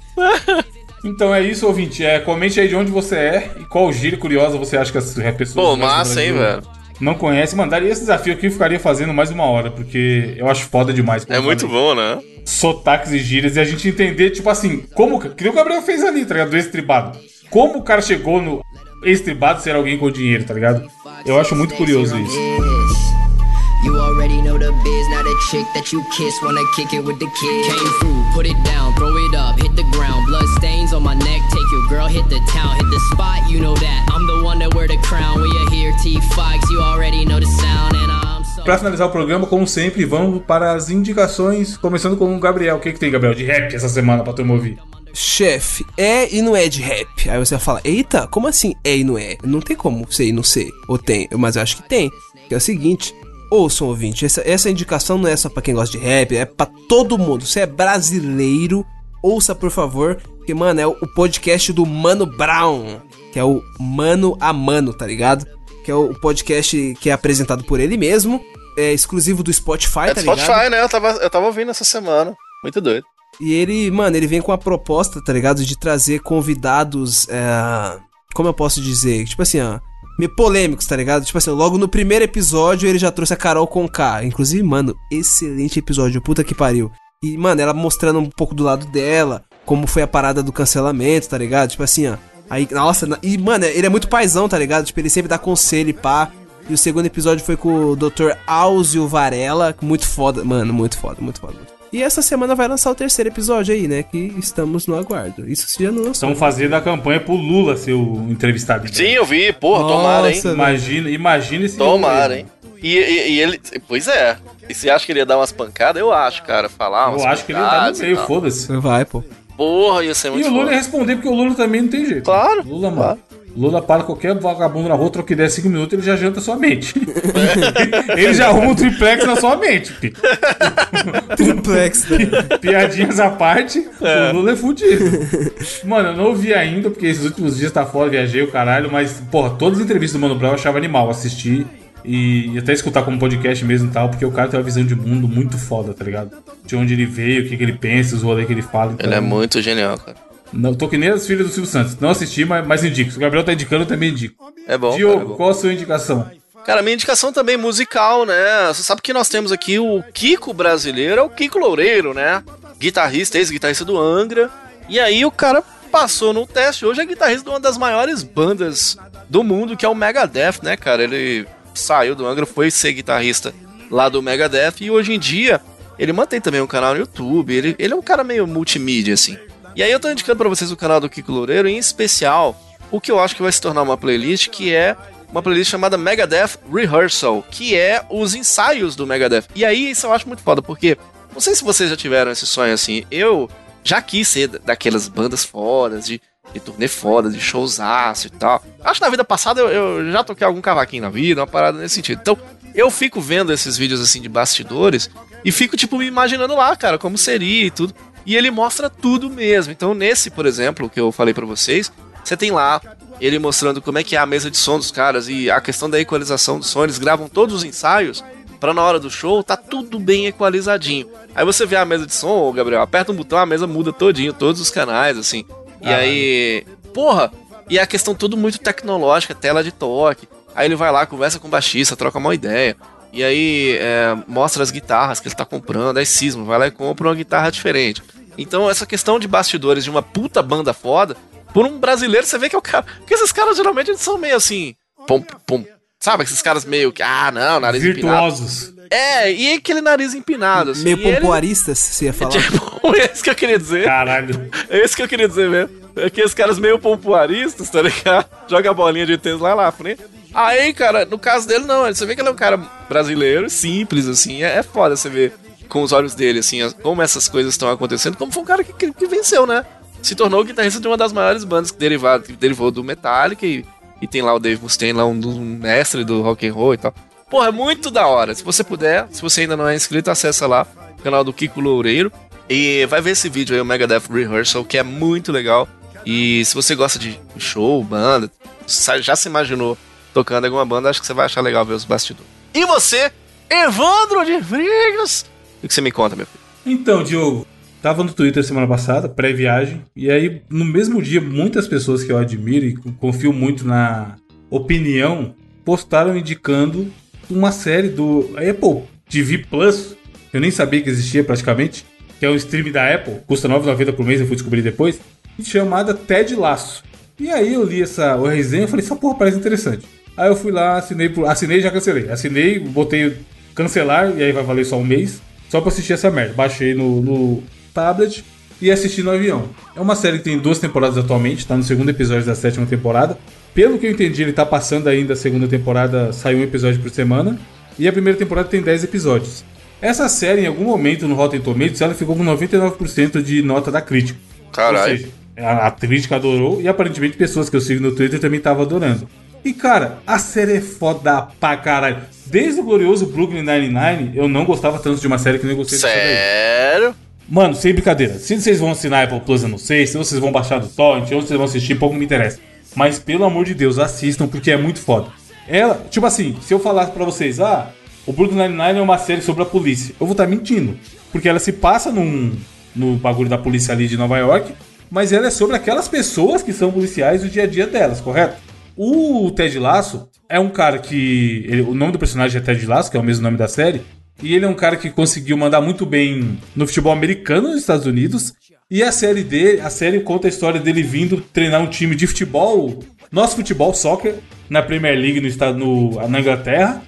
Então é isso, ouvinte. É, comente aí de onde você é e qual gíria curiosa você acha que as pessoas Pô, massa, hein, velho? Não conhece. Mandaria esse desafio aqui eu ficaria fazendo mais uma hora, porque eu acho foda demais. É muito falei. bom, né? Sotaques e gírias e a gente entender, tipo assim, como. Que o Gabriel fez ali, tá ligado? Do estribado. Como o cara chegou no estribado ser alguém com dinheiro, tá ligado? Eu acho muito curioso isso. You already know the biz, now the chick that you kiss wanna kick it with the kid. Came through, put it down, throw it up, hit the ground. Blood stains on my neck, take your girl, hit the town, hit the spot, you know that. I'm the one that wear the crown. T Fox, you already know the sound, and I'm so. Pra finalizar o programa, como sempre, vamos para as indicações, começando com o Gabriel. O que, que tem, Gabriel, de rap essa semana pra turma ouvir? Chefe, é e não é de rap. Aí você vai falar, eita, como assim é e não é? Não tem como ser e não ser. Ou tem, mas eu acho que tem. Que é o seguinte, ouçam ouvinte, essa, essa indicação não é só pra quem gosta de rap, é pra todo mundo. Você é brasileiro, ouça por favor, que mano, é o, o podcast do Mano Brown, que é o Mano a Mano, tá ligado? Que é o, podcast que é apresentado por ele mesmo, é exclusivo do Spotify, É tá do ligado? Spotify, né? Eu tava, eu tava ouvindo essa semana. Muito doido. E ele, mano, ele vem com a proposta, tá ligado? De trazer convidados. É... Como eu posso dizer? Tipo assim, ó. Meio polêmicos, tá ligado? Tipo assim, logo no primeiro episódio ele já trouxe a Carol Conká. Inclusive, mano, excelente episódio. Puta que pariu. E, mano, ela mostrando um pouco do lado dela. Como foi a parada do cancelamento, tá ligado? Tipo assim, ó. Aí, nossa, e mano, ele é muito paizão, tá ligado? Tipo, ele sempre dá conselho e pá. E o segundo episódio foi com o Dr. Áuzio Varela, muito foda, mano, muito foda, muito foda. muito foda. E essa semana vai lançar o terceiro episódio aí, né? Que estamos no aguardo. Isso já não lançou. Estão fazendo a campanha pro Lula ser o entrevistado. Sim, eu vi, porra, tomara, hein? Nossa, Imagina, imagina esse. Tomara, hein? E, e- e ele. Pois é. E você acha que ele ia dar umas pancadas? Eu acho, cara. Falar umas Eu acho que ele ia dar no e meio, foda-se. Vai, pô. Porra, ia ser E muito o Lula foda. ia responder, porque o Lula também não tem jeito. Claro, Lula, mano. claro. Lula para qualquer vagabundo na rua, troca ideia 5 minutos, ele já janta sua mente. ele já arruma um triplex na sua mente. Triplex, né? Piadinhas à parte, o Lula é fudido. Mano, eu não ouvi ainda, porque esses últimos dias tá fora, viajei o caralho, mas, porra, todas as entrevistas do Mano Brown eu achava animal assistir e, e até escutar como podcast mesmo e tal, porque o cara tem uma visão de mundo muito foda, tá ligado? De onde ele veio, o que, que ele pensa, os rolês que ele fala. Então, Ele é muito genial, cara. Não, tô que nem as filhas do Silvio Santos. Não assisti, mas, mas indico. Se o Gabriel tá indicando, eu também indico. É bom. cara, é Diogo, bom. qual a sua indicação? Cara, minha indicação também é musical, né? Você sabe que nós temos aqui o Kiko brasileiro, é o Kiko Loureiro, né? Guitarrista, ex-guitarrista do Angra. E aí o cara passou no teste. Hoje é guitarrista de uma das maiores bandas do mundo, que é o Megadeth, né, cara? Ele saiu do Angra, foi ser guitarrista lá do Megadeth e hoje em dia ele mantém também um canal no YouTube. Ele, ele é um cara meio multimídia, assim. E aí eu tô indicando pra vocês o canal do Kiko Loureiro, em especial o que eu acho que vai se tornar uma playlist, que é uma playlist chamada Megadeth Rehearsal, que é os ensaios do Megadeth. E aí isso eu acho muito foda, porque não sei se vocês já tiveram esse sonho assim, eu já quis ser da- daquelas bandas fodas, de, de turnê foda, de showzaço e tal. Acho que na vida passada eu, eu já toquei algum cavaquinho na vida, uma parada nesse sentido. Então, eu fico vendo esses vídeos assim de bastidores e fico, tipo, me imaginando lá, cara, como seria e tudo. E ele mostra tudo mesmo. Então, nesse, por exemplo, que eu falei pra vocês, você tem lá ele mostrando como é que é a mesa de som dos caras e a questão da equalização do som. Eles gravam todos os ensaios pra na hora do show tá tudo bem equalizadinho. Aí você vê a mesa de som, Gabriel, aperta um botão, a mesa muda todinho, todos os canais, assim. E Ah. aí, porra, e a questão tudo muito tecnológica, tela de toque. Aí ele vai lá, conversa com o baixista, troca uma ideia. E aí é, mostra as guitarras que ele tá comprando, aí cisma, vai lá e compra uma guitarra diferente. Então essa questão de bastidores de uma puta banda foda, por um brasileiro você vê que é o cara. Porque esses caras geralmente eles são meio assim. Pom, pom, sabe? Esses caras meio que. Ah, não, nariz empinado. Virtuosos. É, e aquele nariz empinado, assim. Meio e ele- pompoaristas, você ia falar. Tipo, é isso que eu queria dizer. Caralho. É isso que eu queria dizer mesmo. É que esses caras meio pompoaristas, tá ligado? Joga a bolinha de tênis lá na frente. Aí, cara, no caso dele, não. Você vê que ele é um cara brasileiro, simples, assim. É, é foda você ver com os olhos dele, assim, as- como essas coisas estão acontecendo. Como foi um cara que, que, que venceu, né? Se tornou o guitarrista de uma das maiores bandas que, derivado, que derivou do Metallica. E, e tem lá o Dave Mustaine, lá um, um mestre do rock and roll e tal. Porra, é muito da hora. Se você puder, se você ainda não é inscrito, acessa lá o canal do Kiko Loureiro. E vai ver esse vídeo aí, o Megadeth Rehearsal, que é muito legal. E se você gosta de show, banda, já se imaginou tocando alguma banda, acho que você vai achar legal ver os bastidores. E você, Evandro de Frigas? O que você me conta, meu filho? Então, Diogo, tava no Twitter semana passada, pré-viagem, e aí no mesmo dia muitas pessoas que eu admiro e confio muito na opinião postaram indicando uma série do Apple TV Plus, eu nem sabia que existia praticamente, que é um stream da Apple, custa R$ 9,90 por mês, eu fui descobrir depois, chamada Ted Laço. E aí eu li essa o resenha e falei, essa porra parece interessante. Aí eu fui lá, assinei, assinei já cancelei. Assinei, botei cancelar e aí vai valer só um mês. Só pra assistir essa merda. Baixei no, no tablet e assisti no avião. É uma série que tem duas temporadas atualmente, tá no segundo episódio da sétima temporada. Pelo que eu entendi, ele tá passando ainda a segunda temporada, saiu um episódio por semana. E a primeira temporada tem 10 episódios. Essa série, em algum momento no Rotten Tomatoes, ela ficou com 99% de nota da crítica. Caralho. Ou seja, a, a crítica adorou e aparentemente pessoas que eu sigo no Twitter também estavam adorando. E cara, a série é foda pra caralho. Desde o glorioso Brooklyn Nine-Nine, eu não gostava tanto de uma série que nem gostei. Sério? Mano, sem brincadeira. Se vocês vão assinar Apple Plus, eu não sei. Se vocês vão baixar do Torrent, ou vocês vão assistir, pouco me interessa. Mas pelo amor de Deus, assistam, porque é muito foda. Ela, tipo assim, se eu falasse pra vocês, ah, o Brooklyn Nine-Nine é uma série sobre a polícia, eu vou estar mentindo. Porque ela se passa num, no bagulho da polícia ali de Nova York, mas ela é sobre aquelas pessoas que são policiais e o dia a dia delas, correto? O Ted Lasso é um cara que. ele- o nome do personagem é Ted Lasso, que é o mesmo nome da série. E ele é um cara que conseguiu mandar muito bem no futebol americano nos Estados Unidos. E a série dele, a série conta a história dele vindo treinar um time de futebol, nosso futebol, soccer, na Premier League no estado, no, na Inglaterra.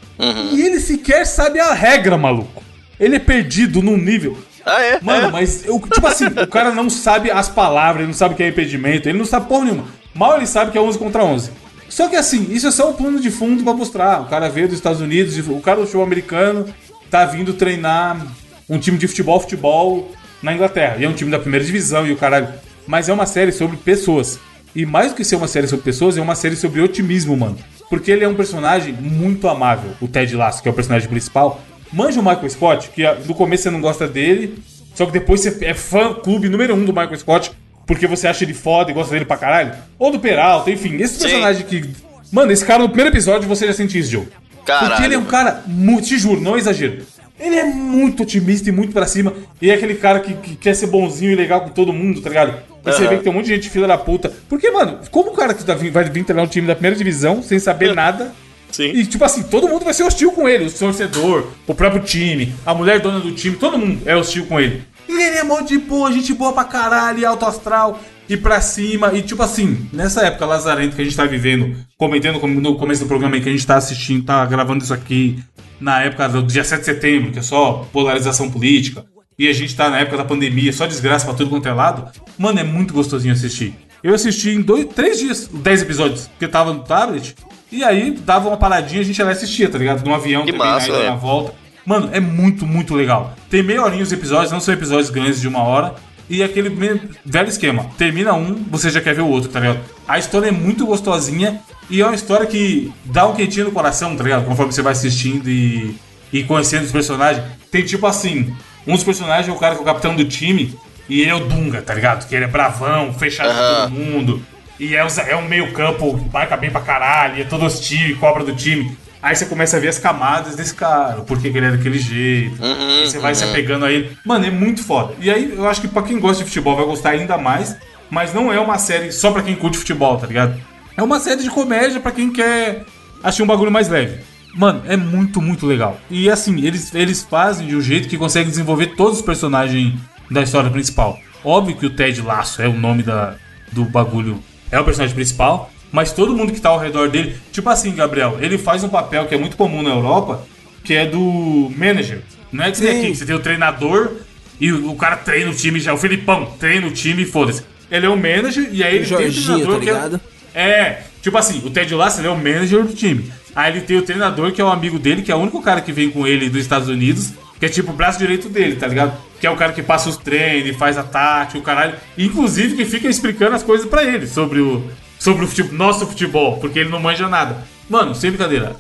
E ele sequer sabe a regra, maluco. Ele é perdido num nível. Ah, é? Mano, é. mas eu, tipo assim, o cara não sabe as palavras, ele não sabe o que é impedimento, ele não sabe porra nenhuma. Mal ele sabe que é 11 contra 11. Só que assim, isso é só um plano de fundo pra mostrar. O cara veio dos Estados Unidos, o cara do futebol americano tá vindo treinar um time de futebol, futebol na Inglaterra. E é um time da primeira divisão e o caralho. Mas é uma série sobre pessoas. E mais do que ser uma série sobre pessoas, é uma série sobre otimismo, mano. Porque ele é um personagem muito amável, o Ted Lasso, que é o personagem principal. Manja o Michael Scott, que ah, no começo você não gosta dele, só que depois você é fã clube número um do Michael Scott, porque você acha ele foda e gosta dele pra caralho. Ou do Peralta, enfim, esse Sim. personagem que. Mano, esse cara no primeiro episódio você já sente isso, Joe. Caralho. Porque ele é um cara muito, te juro, não exagero. Ele é muito otimista e muito pra cima. E é aquele cara que, que quer ser bonzinho e legal com todo mundo, tá ligado? E você Aham. vê que tem um monte de gente filha da puta. Porque, mano, como o cara que tá vai vir treinar um time da primeira divisão sem saber nada. Sim. E, tipo assim, todo mundo vai ser hostil com ele. O torcedor, o próprio time, a mulher dona do time, todo mundo é hostil com ele. E ele é mó de boa, gente boa pra caralho, alto astral, e pra cima. E, tipo assim, nessa época lazarenta que a gente tá vivendo, comentando no começo do programa aí que a gente tá assistindo, tá gravando isso aqui na época do dia 7 de setembro, que é só polarização política. E a gente tá na época da pandemia, só desgraça pra tudo quanto é lado. Mano, é muito gostosinho assistir. Eu assisti em dois, três dias, 10 episódios, porque tava no tablet. E aí dava uma paradinha e a gente ia lá assistia, tá ligado? Num avião Que também, massa, ida, é. na volta. Mano, é muito, muito legal. Tem meia horinha os episódios, não são episódios grandes de uma hora. E aquele me- velho esquema. Termina um, você já quer ver o outro, tá ligado? A história é muito gostosinha e é uma história que dá um quentinho no coração, tá ligado? Conforme você vai assistindo e, e conhecendo os personagens. Tem tipo assim, um dos personagens é o cara que é o capitão do time e ele é o Dunga, tá ligado? Que ele é bravão, fechado com Aham. todo mundo. E é, é um meio campo, marca bem pra caralho, e é todo hostil, cobra do time. Aí você começa a ver as camadas desse cara, por que que ele é daquele jeito. Uhum, você vai se apegando a ele. Mano, é muito foda. E aí eu acho que pra quem gosta de futebol vai gostar ainda mais. Mas não é uma série só pra quem curte futebol, tá ligado? É uma série de comédia pra quem quer assistir um bagulho mais leve. Mano, é muito, muito legal. E assim, eles, eles fazem de um jeito que consegue desenvolver todos os personagens da história principal. Óbvio que o Ted Laço é o nome da, do bagulho, é o personagem principal, mas todo mundo que tá ao redor dele, tipo assim, Gabriel, ele faz um papel que é muito comum na Europa, que é do manager. Não é que você tem aqui, você tem o treinador e o o cara treina o time já, o Filipão treina o time e foda-se. Ele é o manager e aí ele tem o Jorginho, treinador tá que é- é, tipo assim, o Ted Lasso ele é o manager do time. Aí ele tem o treinador, que é um amigo dele, que é o único cara que vem com ele dos Estados Unidos, que é tipo o braço direito dele, tá ligado? Que é o cara que passa os treinos, faz a tática, o caralho. Inclusive que fica explicando as coisas pra ele sobre o, sobre o fute- nosso futebol, porque ele não manja nada. Mano, sem brincadeira,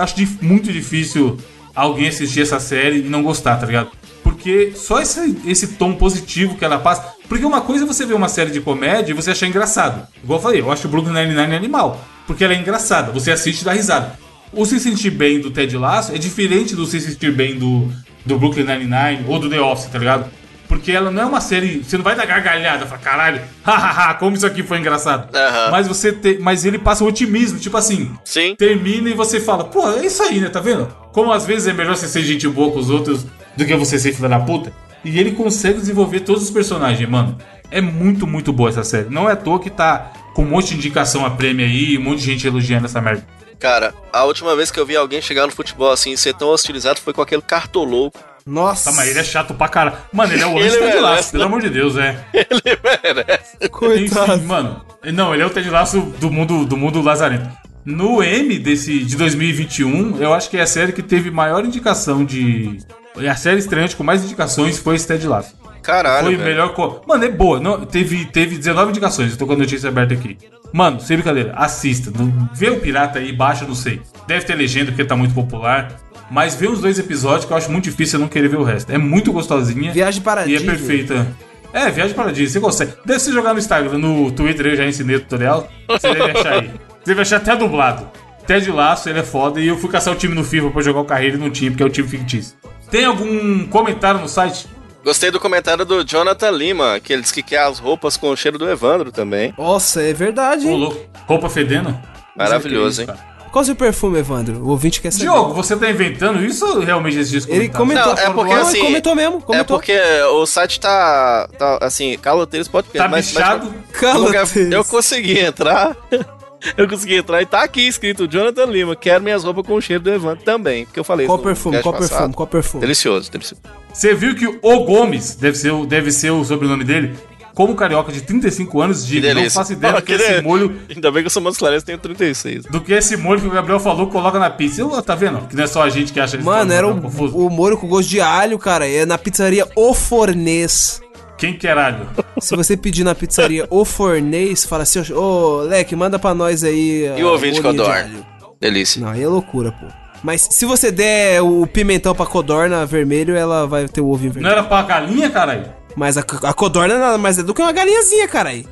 acho muito difícil alguém assistir essa série e não gostar, tá ligado? Porque só esse, esse tom positivo que ela passa. Porque uma coisa é você ver uma série de comédia e você achar engraçado. Igual eu falei, eu acho o Brooklyn Nine-Nine animal. Porque ela é engraçada, você assiste e dá risada. O se sentir bem do Ted Lasso é diferente do se sentir bem do, do Brooklyn Nine-Nine ou do The Office, tá ligado? Porque ela não é uma série. Você não vai dar gargalhada, falar, caralho, hahaha, como isso aqui foi engraçado. Aham. Mas você te, mas ele passa o otimismo, tipo assim, Sim. termina e você fala, pô, é isso aí, né? Tá vendo? Como às vezes é melhor você ser gente boa com os outros do que você ser filha da puta. E ele consegue desenvolver todos os personagens, mano. É muito, muito boa essa série. Não é à toa que tá com um monte de indicação a prêmio aí, um monte de gente elogiando essa merda. Cara, a última vez que eu vi alguém chegar no futebol assim e ser tão hostilizado foi com aquele cartolouco. Nossa. Tá, mas ele é chato pra caralho. Mano, ele é o anjo Ted Lasso, pelo amor de Deus, é. Ele merece. Coitado. Enfim, mano. Não, ele é o Ted Lasso do mundo, do mundo lazarento. No M desse, de 2021, eu acho que é a série que teve maior indicação de. A série estreante com mais indicações foi esse Ted Lasso. Caralho, Foi velho. melhor. Co... Mano, é boa. Não, teve, teve 19 indicações. Eu tô com a notícia aberta aqui. Mano, sem brincadeira, assista. Vê o Pirata aí, baixa, não sei. Deve ter legenda porque tá muito popular. Mas vê os dois episódios que eu acho muito difícil eu não querer ver o resto. É muito gostosinha. Viagem para E é perfeita. É, Viagem para Disney, você consegue. Deve se jogar no Instagram, no Twitter, eu já ensinei o tutorial. Você deve achar aí. Você deve achar até dublado. Ted Laço, ele é foda. E eu fui caçar o time no FIFA pra jogar o carreira e não tinha, porque é o time fictício. Tem algum comentário no site? Gostei do comentário do Jonathan Lima, que ele disse que quer as roupas com o cheiro do Evandro também. Nossa, é verdade, Ô, hein? louco. Roupa fedendo? Maravilhoso, que é isso, cara. Qual o seu perfume, Evandro? O ouvinte quer saber. Diogo, você tá inventando isso ou realmente existe Ele comentário? comentou. Não, é porque Não, assim. ele comentou mesmo, comentou. É porque o site tá. tá assim, caloteiros pode Tá bichado? Caloteiros. Eu consegui entrar. Eu consegui entrar e tá aqui escrito Jonathan Lima, quero minhas roupas com o cheiro do Evandro também. Porque eu falei Qual perfume? Qual passado. perfume? Qual perfume? Delicioso, delicioso. Você viu que o Gomes, deve ser, deve ser o sobrenome dele, como carioca de 35 anos, Que de não faço ideia do que esse molho, Ainda bem que eu sou mais clareza, tenho 36. do que esse molho que o Gabriel falou, coloca na pizza. Eu, tá vendo? Que não é só a gente que acha isso. Mano, era um o, confuso. o molho com gosto de alho, cara. É na pizzaria O Fornês. Quem queralho? Se você pedir na pizzaria O Fornês, fala assim, ô, Leque, manda pra nós aí. E o ouvinte bolinho de alho. Delícia. Não, aí é loucura, pô. Mas se você der o pimentão pra codorna vermelho, ela vai ter o ovinho Não vermelho. era pra galinha, caralho? Mas a, a codorna nada mais é do que uma galinhazinha, caralho.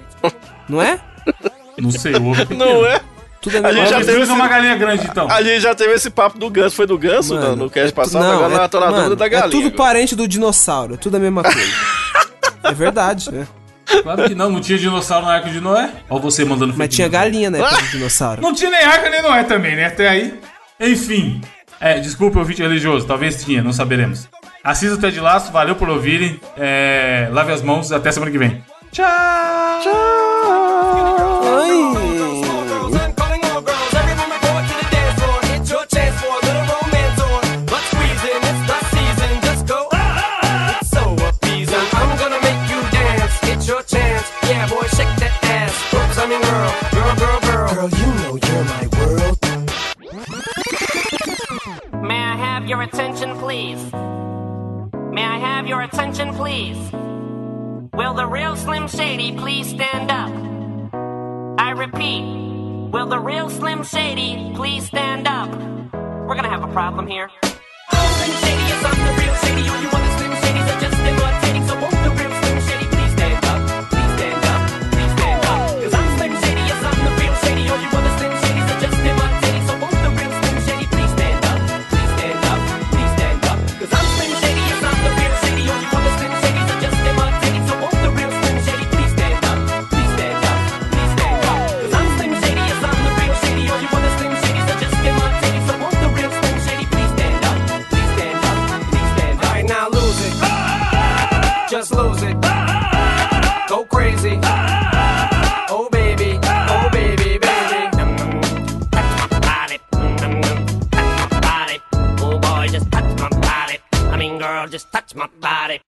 Não é? Não sei, o ovo. Não é? Tudo é A gente já teve esse- uma galinha grande, então. A gente já teve esse papo do ganso. Foi do ganso Mano, no, no cast passado, não, agora é, tô na dúvida mano, da galinha. É tudo agora. parente do dinossauro, é tudo a mesma coisa. é verdade, né? Claro que não, não tinha dinossauro na Arca de Noé. Ó você mandando Mas tinha galinha na época do dinossauro. Não tinha nem Arca nem Noé também, né? Até aí. Enfim. É, desculpa o vídeo religioso, talvez tinha, não saberemos. Assista o Ted Laço, valeu por ouvirem. É, lave as mãos, até semana que vem. Tchau! and calling all girls. Everyone report to the dance floor. It's your chance for a little romance on. Let's squeeze in, it's the season. Just go. It's so appeasing. I'm gonna make you dance. It's your chance. Yeah, boy, shake that ass. Oops, I mean girl, girl, girl, girl. Girl, you know you're my world. May I have your attention, please? May I have your attention, please? Will the real Slim Shady please stand up? I repeat, will the real Slim Shady please stand up? We're gonna have a problem here. Slim Shady, I'm the real Shady. You touch my body.